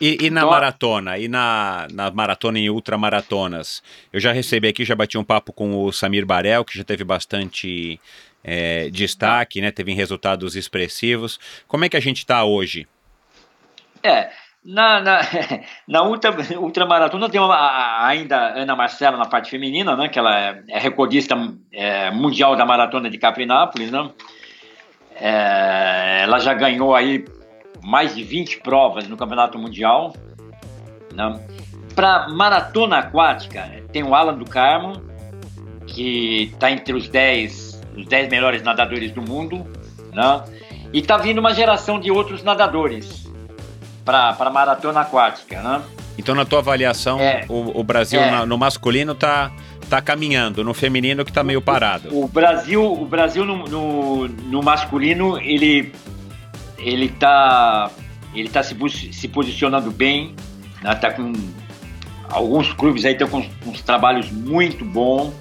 [SPEAKER 2] E, e, na então, maratona, e na, na maratona e ultramaratonas? Eu já recebi aqui, já bati um papo com o Samir Barel, que já teve bastante é, destaque, né? Teve resultados expressivos. Como é que a gente está hoje?
[SPEAKER 1] É, na, na, na ultra, ultramaratona tem uma, ainda Ana Marcela na parte feminina, né? Que ela é, é recordista é, mundial da maratona de Caprinápolis, né? É, ela já ganhou aí mais de 20 provas no Campeonato Mundial. Né? Para maratona aquática, tem o Alan do Carmo, que está entre os 10, os 10 melhores nadadores do mundo. Né? E está vindo uma geração de outros nadadores para maratona aquática. Né?
[SPEAKER 2] Então, na tua avaliação, é, o, o, Brasil é, na, no masculino está tá caminhando, no feminino que está meio parado.
[SPEAKER 1] O Brasil, o Brasil no, no, no masculino, ele ele está ele tá se, se posicionando bem, né? tá com alguns clubes aí estão com uns trabalhos muito bons,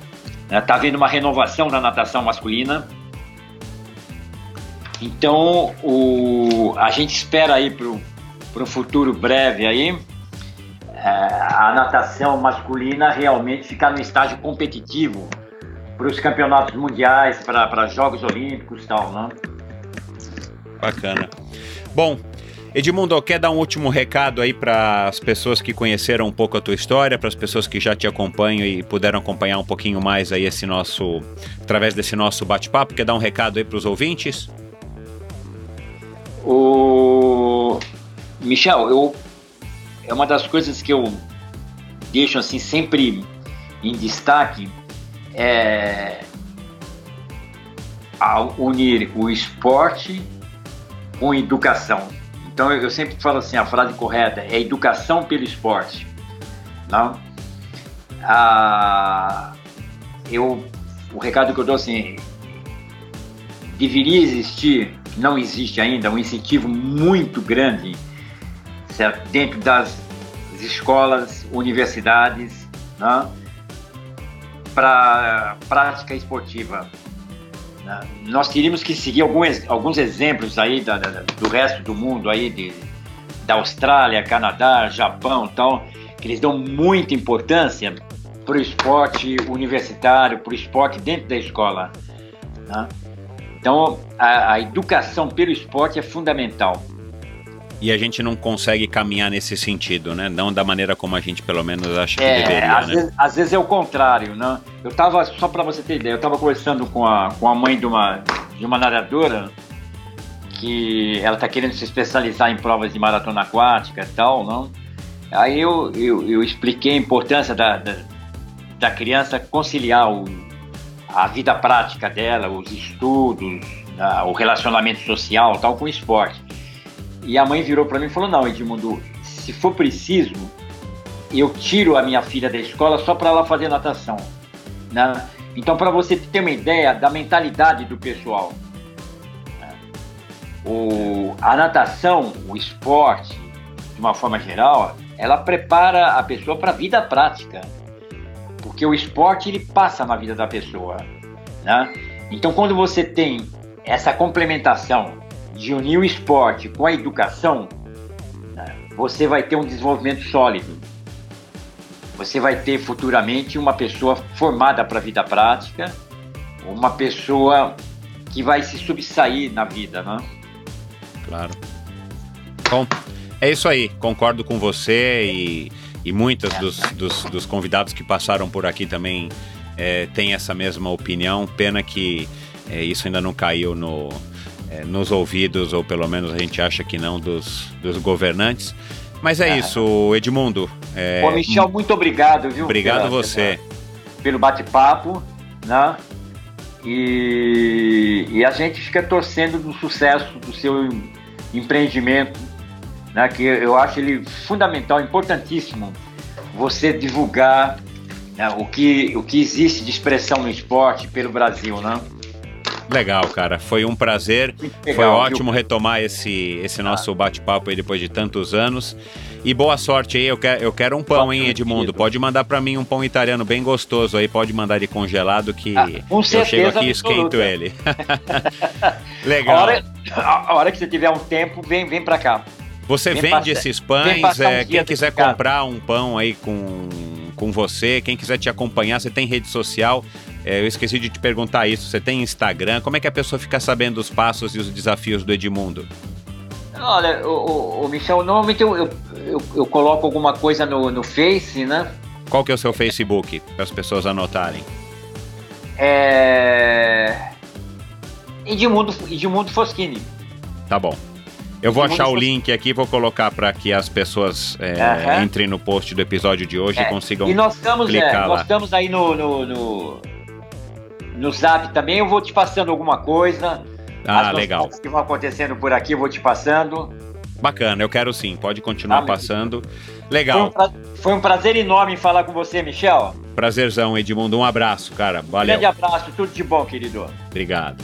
[SPEAKER 1] né? tá havendo uma renovação na natação masculina. Então o, a gente espera aí para um futuro breve aí é, a natação masculina realmente ficar no estágio competitivo para os campeonatos mundiais, para Jogos Olímpicos e tal, né?
[SPEAKER 2] Bacana. Bom, Edmundo, quer dar um último recado aí para as pessoas que conheceram um pouco a tua história, para as pessoas que já te acompanham e puderam acompanhar um pouquinho mais aí esse nosso, através desse nosso bate-papo, quer dar um recado aí para os ouvintes?
[SPEAKER 1] O Michel, eu é uma das coisas que eu deixo assim sempre em destaque é ao unir o esporte com educação. Então eu sempre falo assim, a frase correta é educação pelo esporte. Não? Ah, eu, o recado que eu dou assim, deveria existir, não existe ainda, um incentivo muito grande certo? dentro das escolas, universidades, para prática esportiva. Né? Nós teríamos que seguir alguns, alguns exemplos aí da, da, do resto do mundo, aí de, da Austrália, Canadá, Japão, tal, que eles dão muita importância para o esporte universitário, para o esporte dentro da escola. Né? Então, a, a educação pelo esporte é fundamental
[SPEAKER 2] e a gente não consegue caminhar nesse sentido, né? Não da maneira como a gente pelo menos acha que é, deveria,
[SPEAKER 1] às
[SPEAKER 2] né?
[SPEAKER 1] Vezes, às vezes é o contrário, né? Eu tava, só para você ter ideia, eu tava conversando com a, com a mãe de uma, de uma nadadora que ela tá querendo se especializar em provas de maratona aquática e tal, não? Aí eu, eu, eu expliquei a importância da, da, da criança conciliar o, a vida prática dela, os estudos, a, o relacionamento social tal com o esporte. E a mãe virou para mim e falou: Não, Edmundo, se for preciso, eu tiro a minha filha da escola só para ela fazer natação. Né? Então, para você ter uma ideia da mentalidade do pessoal, né? o, a natação, o esporte, de uma forma geral, ela prepara a pessoa para a vida prática, porque o esporte ele passa na vida da pessoa. Né? Então, quando você tem essa complementação de unir o esporte com a educação, você vai ter um desenvolvimento sólido. Você vai ter futuramente uma pessoa formada para a vida prática, uma pessoa que vai se subsair na vida, né?
[SPEAKER 2] Claro. Bom, é isso aí. Concordo com você e, e muitos dos, dos, dos convidados que passaram por aqui também é, têm essa mesma opinião. Pena que é, isso ainda não caiu no, é, nos ouvidos, ou pelo menos a gente acha que não, dos, dos governantes. Mas é, é. isso, Edmundo.
[SPEAKER 1] É, Ô, Michel, muito obrigado, viu?
[SPEAKER 2] Obrigado pela, você.
[SPEAKER 1] Pela, pelo bate-papo, né? E, e, a gente fica torcendo do sucesso do seu empreendimento, né? Que eu acho ele fundamental, importantíssimo você divulgar né, o, que, o que existe de expressão no esporte pelo Brasil, né?
[SPEAKER 2] Legal, cara. Foi um prazer. Legal, Foi ótimo viu? retomar esse, esse nosso bate-papo aí depois de tantos anos. E boa sorte aí, eu quero, eu quero um pão, hein, Edmundo? Pode mandar pra mim um pão italiano bem gostoso aí, pode mandar ele congelado que
[SPEAKER 1] Ah,
[SPEAKER 2] eu chego aqui e esquento ele.
[SPEAKER 1] A
[SPEAKER 2] Legal.
[SPEAKER 1] hora, a hora que você tiver um tempo, vem, vem pra cá.
[SPEAKER 2] Você
[SPEAKER 1] Vem
[SPEAKER 2] vende
[SPEAKER 1] passar-
[SPEAKER 2] esses pães, é, quem quiser comprar um pão aí com, com você, quem quiser te acompanhar, você tem rede social, é, eu esqueci de te perguntar isso, você tem Instagram, como é que a pessoa fica sabendo os passos e os desafios do Edmundo?
[SPEAKER 1] Olha, o, o, o Michel, normalmente eu, eu, eu, eu coloco alguma coisa no, no Face, né?
[SPEAKER 2] Qual que é o seu Facebook, para as pessoas anotarem?
[SPEAKER 1] É... Edmundo, Edmundo Foschini.
[SPEAKER 2] Tá bom. Eu vou achar o link aqui, vou colocar para que as pessoas é,
[SPEAKER 1] Aham.
[SPEAKER 2] entrem no post do episódio de hoje
[SPEAKER 1] É,
[SPEAKER 2] e consigam
[SPEAKER 1] E nós estamos, é, nós estamos aí no, no, no, no Zap também. Eu vou te passando alguma coisa.
[SPEAKER 2] Ah, legal.
[SPEAKER 1] que vão acontecendo por aqui, eu vou te passando.
[SPEAKER 2] Bacana, eu quero sim, pode continuar
[SPEAKER 1] Ah,
[SPEAKER 2] passando.
[SPEAKER 1] Foi um,
[SPEAKER 2] Legal,
[SPEAKER 1] pra- foi um prazer enorme falar com você, Michel.
[SPEAKER 2] prazerzão, Edmundo. Um abraço, cara. Valeu.
[SPEAKER 1] Grande abraço, tudo de bom, querido.
[SPEAKER 2] Obrigado.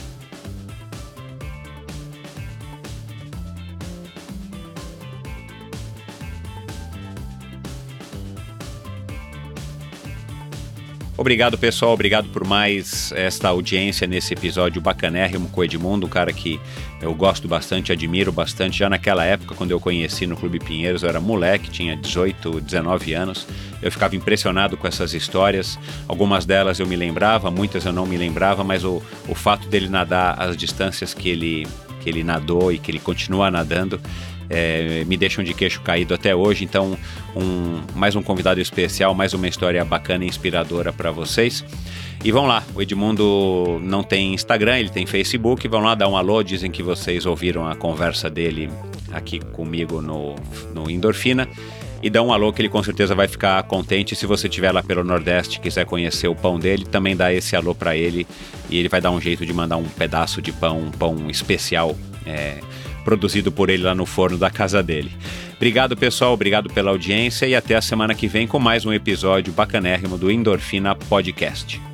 [SPEAKER 2] Obrigado, pessoal. Obrigado por mais esta audiência nesse episódio bacanérrimo com o Edmundo, um cara que eu gosto bastante, admiro bastante. Já naquela época, quando eu conheci no Clube Pinheiros, eu era moleque, tinha 18, 19 anos. Eu ficava impressionado com essas histórias. Algumas delas eu me lembrava, muitas eu não me lembrava, mas o, o fato dele nadar as distâncias que ele, que ele nadou e que ele continua nadando é, me deixam de queixo caído até hoje. Então, um, mais um convidado especial, mais uma história bacana e inspiradora para vocês. E vão lá, o Edmundo não tem Instagram, ele tem Facebook. Vão lá dar um alô, dizem que vocês ouviram a conversa dele aqui comigo no, no Endorfina. E dá um alô que ele com certeza vai ficar contente. Se você estiver lá pelo Nordeste quiser conhecer o pão dele, também dá esse alô para ele. E ele vai dar um jeito de mandar um pedaço de pão, um pão especial. é, produzido por ele lá no forno da casa dele. Obrigado, pessoal, obrigado pela audiência e até a semana que vem com mais um episódio bacanérrimo do Endorfina Podcast.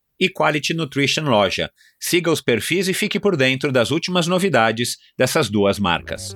[SPEAKER 2] e Quality Nutrition Loja. Siga os perfis e fique por dentro das últimas novidades dessas duas marcas.